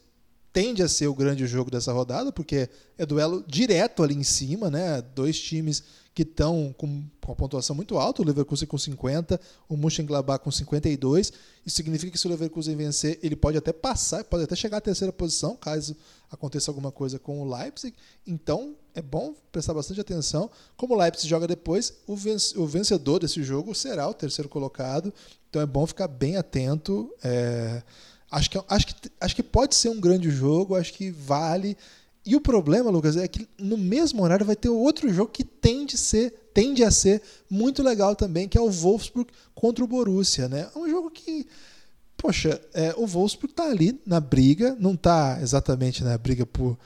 tende a ser o grande jogo dessa rodada, porque é duelo direto ali em cima, né? Dois times que estão com, com uma pontuação muito alta, o Leverkusen com 50, o Mönchengladbach com 52. Isso significa que se o Leverkusen vencer, ele pode até passar, pode até chegar à terceira posição, caso aconteça alguma coisa com o Leipzig. Então, é bom prestar bastante atenção. Como o Leipzig joga depois, o vencedor desse jogo será o terceiro colocado. Então, é bom ficar bem atento. É... Acho, que, acho, que, acho que pode ser um grande jogo, acho que vale e o problema, Lucas, é que no mesmo horário vai ter outro jogo que tende a ser, tende a ser muito legal também, que é o Wolfsburg contra o Borussia, né? É um jogo que, poxa, é, o Wolfsburg está ali na briga, não está exatamente na briga por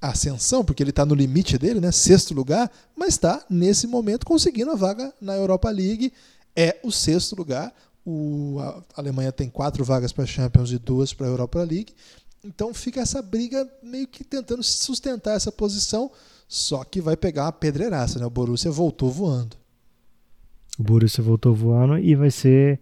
ascensão, porque ele está no limite dele, né? Sexto lugar, mas está nesse momento conseguindo a vaga na Europa League. É o sexto lugar. O, a Alemanha tem quatro vagas para Champions e duas para a Europa League. Então fica essa briga meio que tentando sustentar essa posição, só que vai pegar uma pedreiraça, né? O Borussia voltou voando. O Borussia voltou voando e vai ser.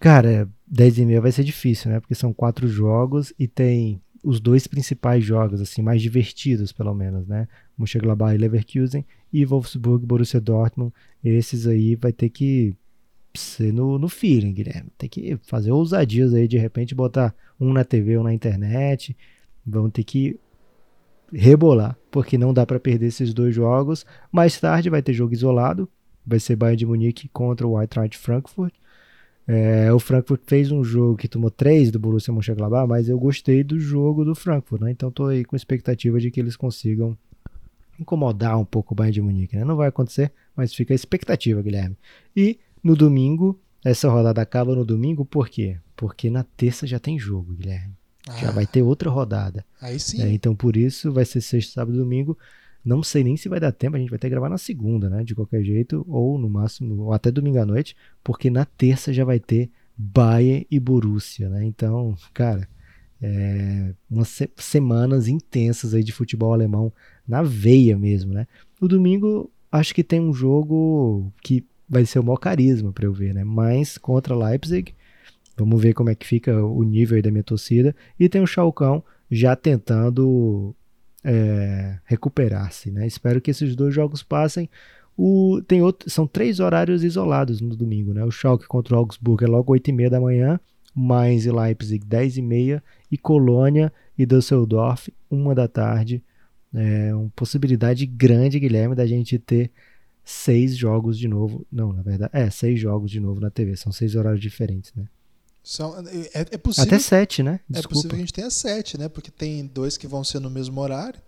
Cara, 10 e meia vai ser difícil, né? Porque são quatro jogos e tem os dois principais jogos, assim, mais divertidos, pelo menos, né? Mönchengladbach e Leverkusen e Wolfsburg, Borussia Dortmund. Esses aí vai ter que ser no, no feeling, Guilherme. Tem que fazer ousadias aí, de repente botar um na TV ou na internet. Vão ter que rebolar, porque não dá para perder esses dois jogos. Mais tarde vai ter jogo isolado, vai ser Bayern de Munique contra o Eintracht Frankfurt. É, o Frankfurt fez um jogo que tomou três do Borussia Mönchengladbach, mas eu gostei do jogo do Frankfurt, né? Então tô aí com expectativa de que eles consigam incomodar um pouco o Bayern de Munique, né? Não vai acontecer, mas fica a expectativa, Guilherme. E no domingo, essa rodada acaba no domingo, por quê? Porque na terça já tem jogo, Guilherme. Ah, já vai ter outra rodada. Aí sim. É, então por isso vai ser sexta, sábado e domingo. Não sei nem se vai dar tempo, a gente vai ter que gravar na segunda, né? De qualquer jeito, ou no máximo, ou até domingo à noite, porque na terça já vai ter Bayern e Borussia, né? Então, cara, é, umas se semanas intensas aí de futebol alemão na veia mesmo, né? No domingo, acho que tem um jogo que vai ser o maior carisma para eu ver, né? Mas contra Leipzig, vamos ver como é que fica o nível da minha torcida. E tem o Chalcão já tentando é, recuperar-se, né? Espero que esses dois jogos passem. O, tem outro, são três horários isolados no domingo, né? O Schalke contra o Augsburg é logo 8 e meia da manhã, Mainz e Leipzig 10 e e Colônia e Düsseldorf uma da tarde. É uma possibilidade grande, Guilherme, da gente ter seis jogos de novo. Não, na verdade, é, seis jogos de novo na TV. São seis horários diferentes, né? São, é, é possível, Até sete, né? Desculpa. É possível que a gente tenha sete, né? Porque tem dois que vão ser no mesmo horário,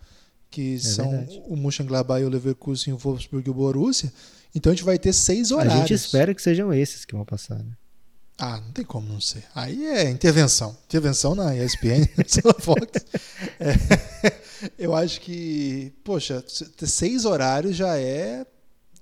que é são verdade. o Mönchengladbach e o Leverkusen, o Wolfsburg e o Borussia. Então a gente vai ter seis horários. A gente espera que sejam esses que vão passar, né? Ah, não tem como não ser. Aí é intervenção. Intervenção na ESPN, na Fox. É, eu acho que, poxa, ter seis horários já é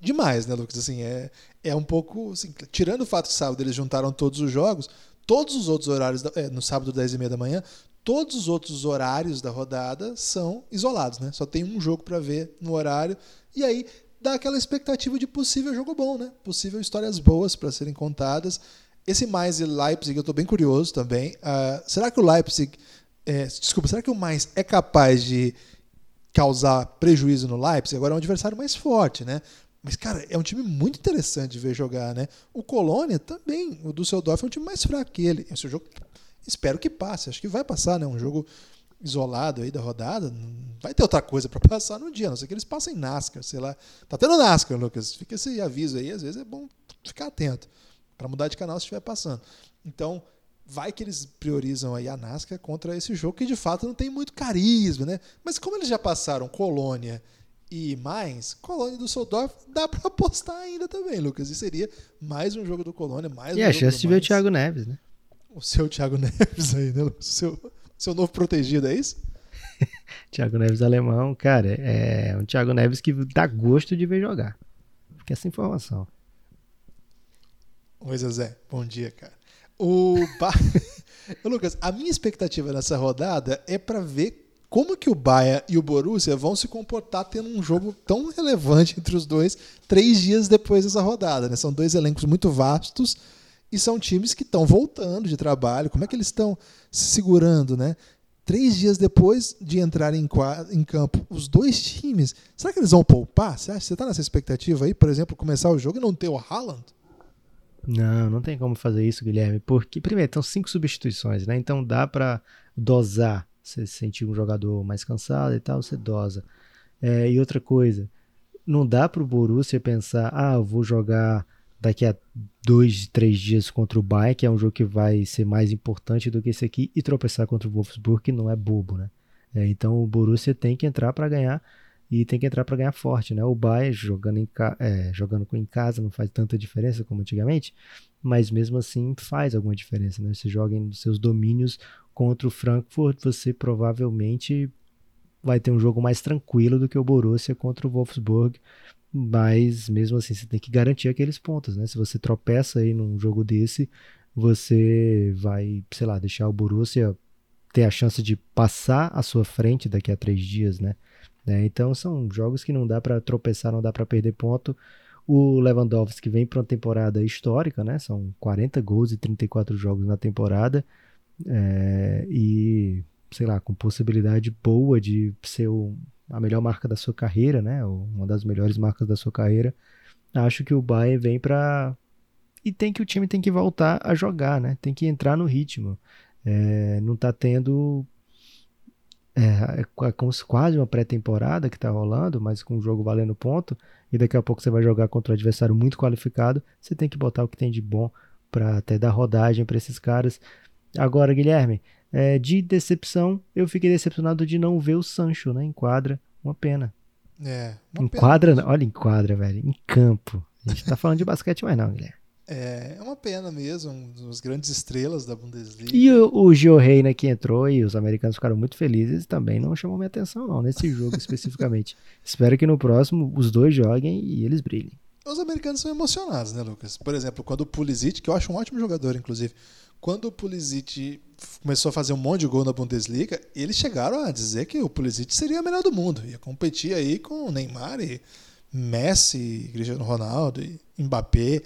demais, né, Lucas? Assim, é, é um pouco. Assim, tirando o fato que sábado eles juntaram todos os jogos, todos os outros horários, da, é, no sábado, 10 e meia da manhã, todos os outros horários da rodada são isolados, né? Só tem um jogo para ver no horário. E aí dá aquela expectativa de possível jogo bom, né? Possível histórias boas para serem contadas. Esse mais e Leipzig eu estou bem curioso também. Uh, será que o Leipzig. É, desculpa, será que o mais é capaz de causar prejuízo no Leipzig? Agora é um adversário mais forte, né? Mas, cara, é um time muito interessante de ver jogar, né? O Colônia também, o Düsseldorf é um time mais fraco que ele. Esse jogo, espero que passe. Acho que vai passar, né? Um jogo isolado aí da rodada. Vai ter outra coisa para passar no dia, a não ser que eles passem NASCAR, sei lá. Tá tendo NASCAR, Lucas. Fica esse aviso aí, às vezes é bom ficar atento para mudar de canal se estiver passando. Então, vai que eles priorizam aí a NASCAR contra esse jogo que de fato não tem muito carisma, né? Mas como eles já passaram Colônia e mais, Colônia do Soldorf dá para apostar ainda também, Lucas. E seria mais um jogo do Colônia, mais e um a chance de ver o Thiago Neves, né? O seu Thiago Neves aí, né? O seu, seu novo protegido, é isso? Thiago Neves alemão, cara, é um Thiago Neves que dá gosto de ver jogar. Fica essa informação. Oi, Zezé. Bom dia, cara. O. Lucas, a minha expectativa nessa rodada é para ver como que o Bayern e o Borussia vão se comportar tendo um jogo tão relevante entre os dois três dias depois dessa rodada. Né? São dois elencos muito vastos e são times que estão voltando de trabalho. Como é que eles estão se segurando, né? Três dias depois de entrar em, em campo, os dois times, será que eles vão poupar? Você está nessa expectativa aí, por exemplo, começar o jogo e não ter o Haaland? Não, não tem como fazer isso, Guilherme, porque, primeiro, são cinco substituições, né? Então dá para dosar. Você sentir um jogador mais cansado e tal, você dosa. É, e outra coisa, não dá para o Borussia pensar, ah, eu vou jogar daqui a dois, três dias contra o Bayern, que é um jogo que vai ser mais importante do que esse aqui, e tropeçar contra o Wolfsburg, que não é bobo, né? É, então o Borussia tem que entrar para ganhar e tem que entrar para ganhar forte, né? O Bayern jogando em, é, jogando em casa não faz tanta diferença como antigamente, mas mesmo assim faz alguma diferença, né? Você joga em seus domínios contra o Frankfurt, você provavelmente vai ter um jogo mais tranquilo do que o Borussia contra o Wolfsburg, mas mesmo assim você tem que garantir aqueles pontos, né? Se você tropeça aí num jogo desse, você vai, sei lá, deixar o Borussia ter a chance de passar à sua frente daqui a três dias, né? É, então são jogos que não dá para tropeçar, não dá para perder ponto. O Lewandowski vem para uma temporada histórica, né? São 40 gols e 34 jogos na temporada. É, e, sei lá, com possibilidade boa de ser o, a melhor marca da sua carreira, né? Uma das melhores marcas da sua carreira. Acho que o Bayern vem para e tem que o time tem que voltar a jogar, né? Tem que entrar no ritmo. É, não está tendo é, é quase uma pré-temporada que está rolando, mas com o jogo valendo ponto, e daqui a pouco você vai jogar contra um adversário muito qualificado, você tem que botar o que tem de bom para até dar rodagem para esses caras. Agora, Guilherme, é, de decepção, eu fiquei decepcionado de não ver o Sancho, né? Em quadra. Uma pena. É. Uma em pena quadra, olha em quadra, velho. Em campo. A gente tá falando de basquete mais não, Guilherme. É, é uma pena mesmo, um dos grandes estrelas da Bundesliga. E o, o Gio Reina que entrou e os americanos ficaram muito felizes também não chamou minha atenção não, nesse jogo especificamente. Espero que no próximo os dois joguem e eles brilhem. Os americanos são emocionados, né, Lucas? Por exemplo, quando o Pulisic, que eu acho um ótimo jogador, inclusive, quando o Pulisic começou a fazer um monte de gol na Bundesliga, eles chegaram a dizer que o Pulisic seria o melhor do mundo. Ia competir aí com Neymar e Messi, Cristiano Ronaldo e Mbappé.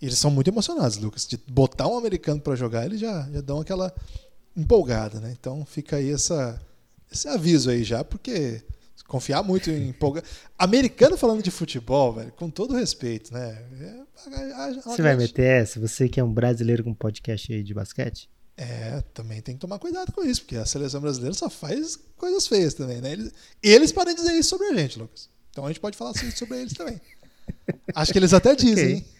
Eles são muito emocionados, Lucas. De botar um americano para jogar, eles já, já dão aquela empolgada, né? Então fica aí essa, esse aviso aí já, porque confiar muito em empolgar. Americano falando de futebol, velho, com todo respeito, né? É, você vai meter essa? Você que é um brasileiro com podcast aí de basquete? É, também tem que tomar cuidado com isso, porque a seleção brasileira só faz coisas feias também, né? Eles, eles podem dizer isso sobre a gente, Lucas. Então a gente pode falar assim sobre eles também. Acho que eles até dizem, okay.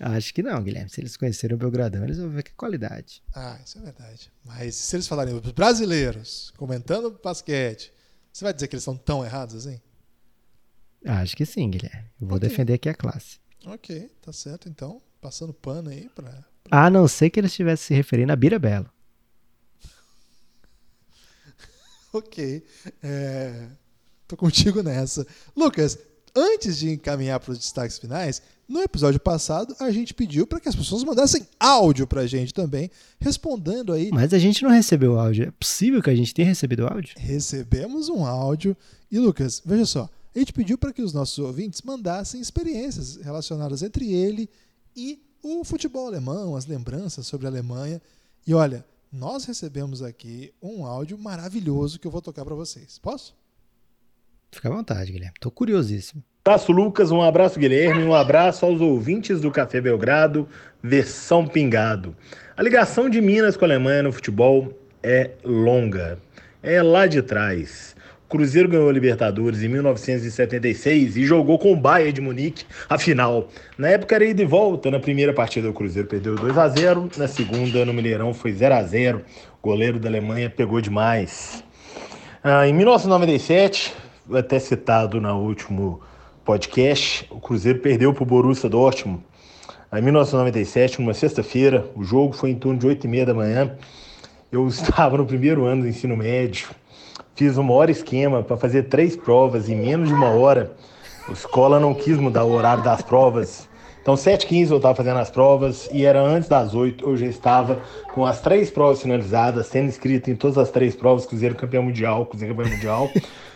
Acho que não, Guilherme. Se eles conheceram o Belgradão, eles vão ver que qualidade. Ah, isso é verdade. Mas se eles falarem os brasileiros comentando basquete, você vai dizer que eles estão tão errados assim? Acho que sim, Guilherme. Eu vou okay. defender aqui a classe. Ok, tá certo então. Passando pano aí para A não ser que ele estivesse se referindo a Bira Belo. ok. É... Tô contigo nessa. Lucas, antes de encaminhar para os destaques finais, no episódio passado a gente pediu para que as pessoas mandassem áudio para a gente também, respondendo aí. Mas a gente não recebeu áudio. É possível que a gente tenha recebido áudio? Recebemos um áudio. E Lucas, veja só, a gente pediu para que os nossos ouvintes mandassem experiências relacionadas entre ele e o futebol alemão, as lembranças sobre a Alemanha. E olha, nós recebemos aqui um áudio maravilhoso que eu vou tocar para vocês. Posso? Fica à vontade, Guilherme. Tô curiosíssimo. Abraço, Lucas. Um abraço, Guilherme. Um abraço aos ouvintes do Café Belgrado, versão pingado. A ligação de Minas com a Alemanha no futebol é longa. É lá de trás. Cruzeiro ganhou a Libertadores em 1976 e jogou com o Bayern de Munique a final. Na época era ida e volta. Na primeira partida o Cruzeiro perdeu 2 a 0, na segunda no Mineirão foi 0 a 0. O goleiro da Alemanha pegou demais. Ah, em 1997, até citado no último podcast, o Cruzeiro perdeu para o Borussia Dortmund. Em 1997, numa sexta-feira, o jogo foi em torno de 8 e meia da manhã. Eu estava no primeiro ano do ensino médio Fiz o maior esquema para fazer três provas em menos de uma hora. A escola não quis mudar o horário das provas. Então, 7h15 eu estava fazendo as provas e era antes das 8 eu já estava com as três provas finalizadas, sendo inscrito em todas as três provas, Cruzeiro campeão mundial, Cruzeiro campeão mundial.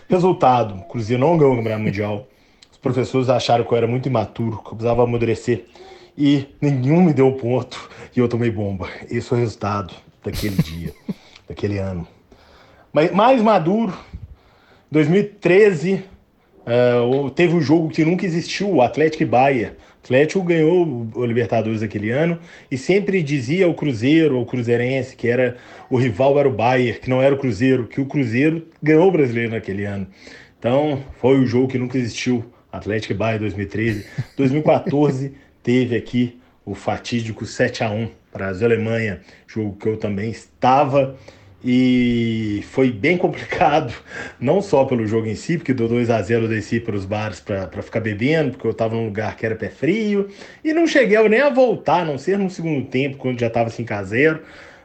Resultado, Cruzeiro não ganhou o campeonato mundial. Os professores acharam que eu era muito imaturo, que eu precisava amadurecer. E nenhum me deu ponto e eu tomei bomba. Esse foi o resultado daquele dia, daquele ano mais maduro. 2013 uh, teve um jogo que nunca existiu, o Atlético e Bahia. Atlético ganhou o Libertadores aquele ano e sempre dizia ao Cruzeiro, ao Cruzeirense, que era o rival era o Bayern, que não era o Cruzeiro, que o Cruzeiro ganhou o brasileiro naquele ano. Então, foi o jogo que nunca existiu. Atlético e Bahia 2013. 2014 teve aqui o fatídico 7 a 1 Brasil-Alemanha, jogo que eu também estava e foi bem complicado, não só pelo jogo em si, porque do 2 a 0 eu desci para os bares para ficar bebendo, porque eu estava num lugar que era pé frio, e não cheguei nem a voltar, a não ser no segundo tempo, quando já estava 5 a 0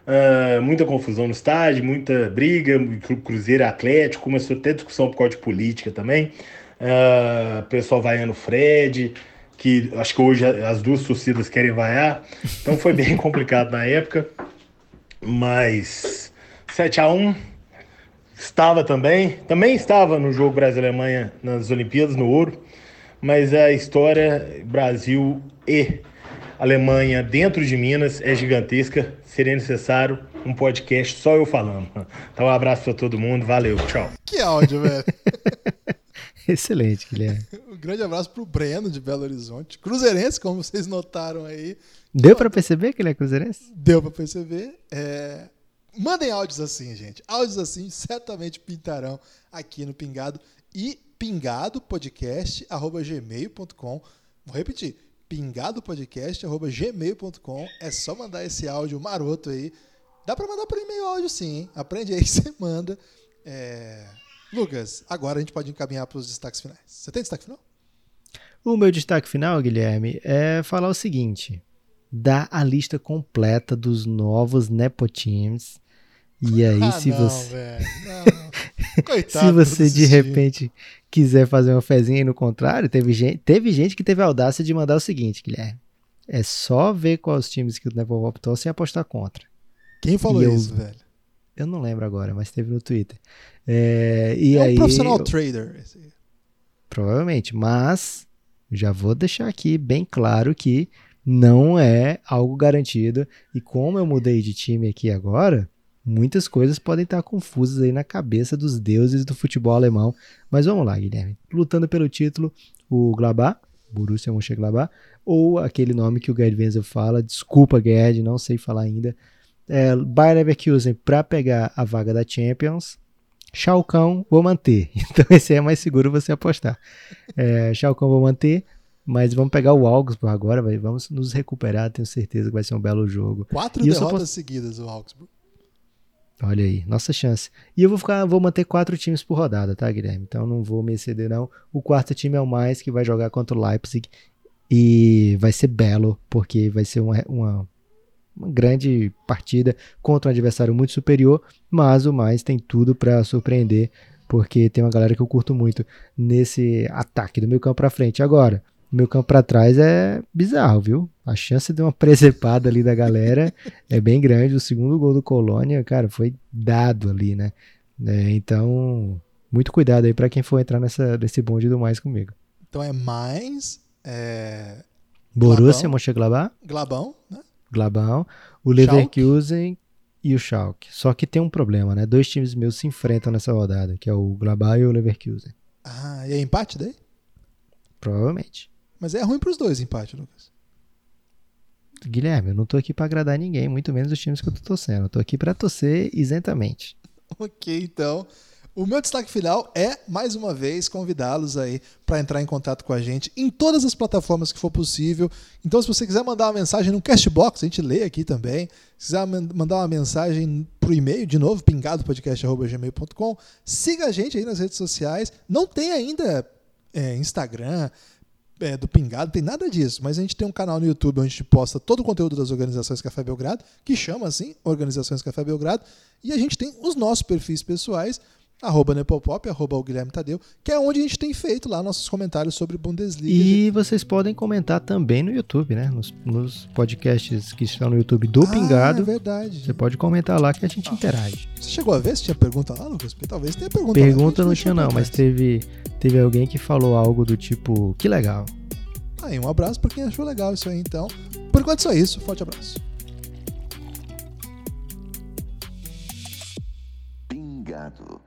uh, muita confusão no estádio, muita briga, Cruzeiro Atlético, começou a ter discussão por causa de política também, uh, pessoal vaiando Fred, que acho que hoje as duas torcidas querem vaiar, então foi bem complicado na época, mas 7 a 1 estava também, também estava no jogo Brasil-Alemanha nas Olimpíadas, no ouro, mas a história Brasil e Alemanha dentro de Minas é gigantesca, seria necessário um podcast só eu falando. Então um abraço para todo mundo, valeu, tchau. Que áudio, velho. Excelente, Guilherme. Um grande abraço pro Breno de Belo Horizonte. Cruzeirense, como vocês notaram aí. Deu para perceber que ele é cruzeirense? Deu para perceber. É... Mandem áudios assim, gente. Áudios assim certamente pintarão aqui no Pingado. E pingadopodcast.gmail.com. Vou repetir. pingadopodcast.gmail.com. É só mandar esse áudio maroto aí. Dá para mandar por e-mail áudio sim, hein? Aprende aí, você manda. É... Lucas, agora a gente pode encaminhar para os destaques finais. Você tem destaque final? O meu destaque final, Guilherme, é falar o seguinte: dá a lista completa dos novos Nepo Teams e aí, ah, se não, você. Coitado, se você de repente quiser fazer uma fezinha e no contrário, teve gente, teve gente que teve a audácia de mandar o seguinte, Guilherme. É só ver quais times que o Neville optou sem apostar contra. Quem falou eu, isso, velho? Eu não lembro agora, mas teve no Twitter. É, e é aí, um profissional eu, trader. Provavelmente, mas já vou deixar aqui bem claro que não é algo garantido. E como eu mudei de time aqui agora, muitas coisas podem estar confusas aí na cabeça dos deuses do futebol alemão. Mas vamos lá, Guilherme. Lutando pelo título, o Glabá, Borussia Mönchengladbach, ou aquele nome que o Gerd Wenzel fala, desculpa Gerd, não sei falar ainda. É, Bayern Leverkusen para pegar a vaga da Champions. Chalcão, vou manter. Então esse é mais seguro você apostar. É, Chalcão vou manter. Mas vamos pegar o Augsburg agora, vamos nos recuperar, tenho certeza que vai ser um belo jogo. Quatro e derrotas posso... seguidas o Augsburg. Olha aí, nossa chance. E eu vou ficar, vou manter quatro times por rodada, tá, Guilherme? Então não vou me exceder, não. O quarto time é o mais que vai jogar contra o Leipzig. E vai ser belo, porque vai ser uma, uma uma grande partida contra um adversário muito superior, mas o mais tem tudo para surpreender, porque tem uma galera que eu curto muito nesse ataque do meio campo para frente. Agora, meu campo para trás é bizarro, viu? A chance de uma presepada ali da galera é bem grande. O segundo gol do Colônia, cara, foi dado ali, né? É, então, muito cuidado aí para quem for entrar nessa, nesse bonde do mais comigo. Então é mais. É... Borussia Mönchengladbach. Glabão, né? Glabão. O Leverkusen e o Schalke. Só que tem um problema, né? Dois times meus se enfrentam nessa rodada, que é o Glabão e o Leverkusen. Ah, e é empate daí? Provavelmente. Mas é ruim pros dois empate, Lucas. Guilherme, eu não tô aqui para agradar ninguém, muito menos os times que eu tô torcendo. Eu tô aqui para torcer isentamente. Ok, então. O meu destaque final é, mais uma vez, convidá-los aí para entrar em contato com a gente em todas as plataformas que for possível. Então, se você quiser mandar uma mensagem no Castbox, a gente lê aqui também. Se quiser mandar uma mensagem pro e-mail, de novo, pingadopodcast.gmail.com. Siga a gente aí nas redes sociais. Não tem ainda é, Instagram, é, do Pingado, tem nada disso, mas a gente tem um canal no YouTube onde a gente posta todo o conteúdo das organizações Café Belgrado, que chama assim, Organizações Café Belgrado, e a gente tem os nossos perfis pessoais, arroba Nepopop, arroba o Guilherme Tadeu, que é onde a gente tem feito lá nossos comentários sobre Bundesliga. E vocês podem comentar também no YouTube, né? Nos, nos podcasts que estão no YouTube do ah, Pingado. É verdade. Você pode comentar lá que a gente ah. interage. Você chegou a ver se tinha pergunta lá, Lucas? Porque talvez tenha pergunta Pergunta lá, não tinha não, mas teve, teve alguém que falou algo do tipo, que legal. Aí, um abraço para quem achou legal isso aí, então. Por enquanto, só isso. Forte abraço. Pingado.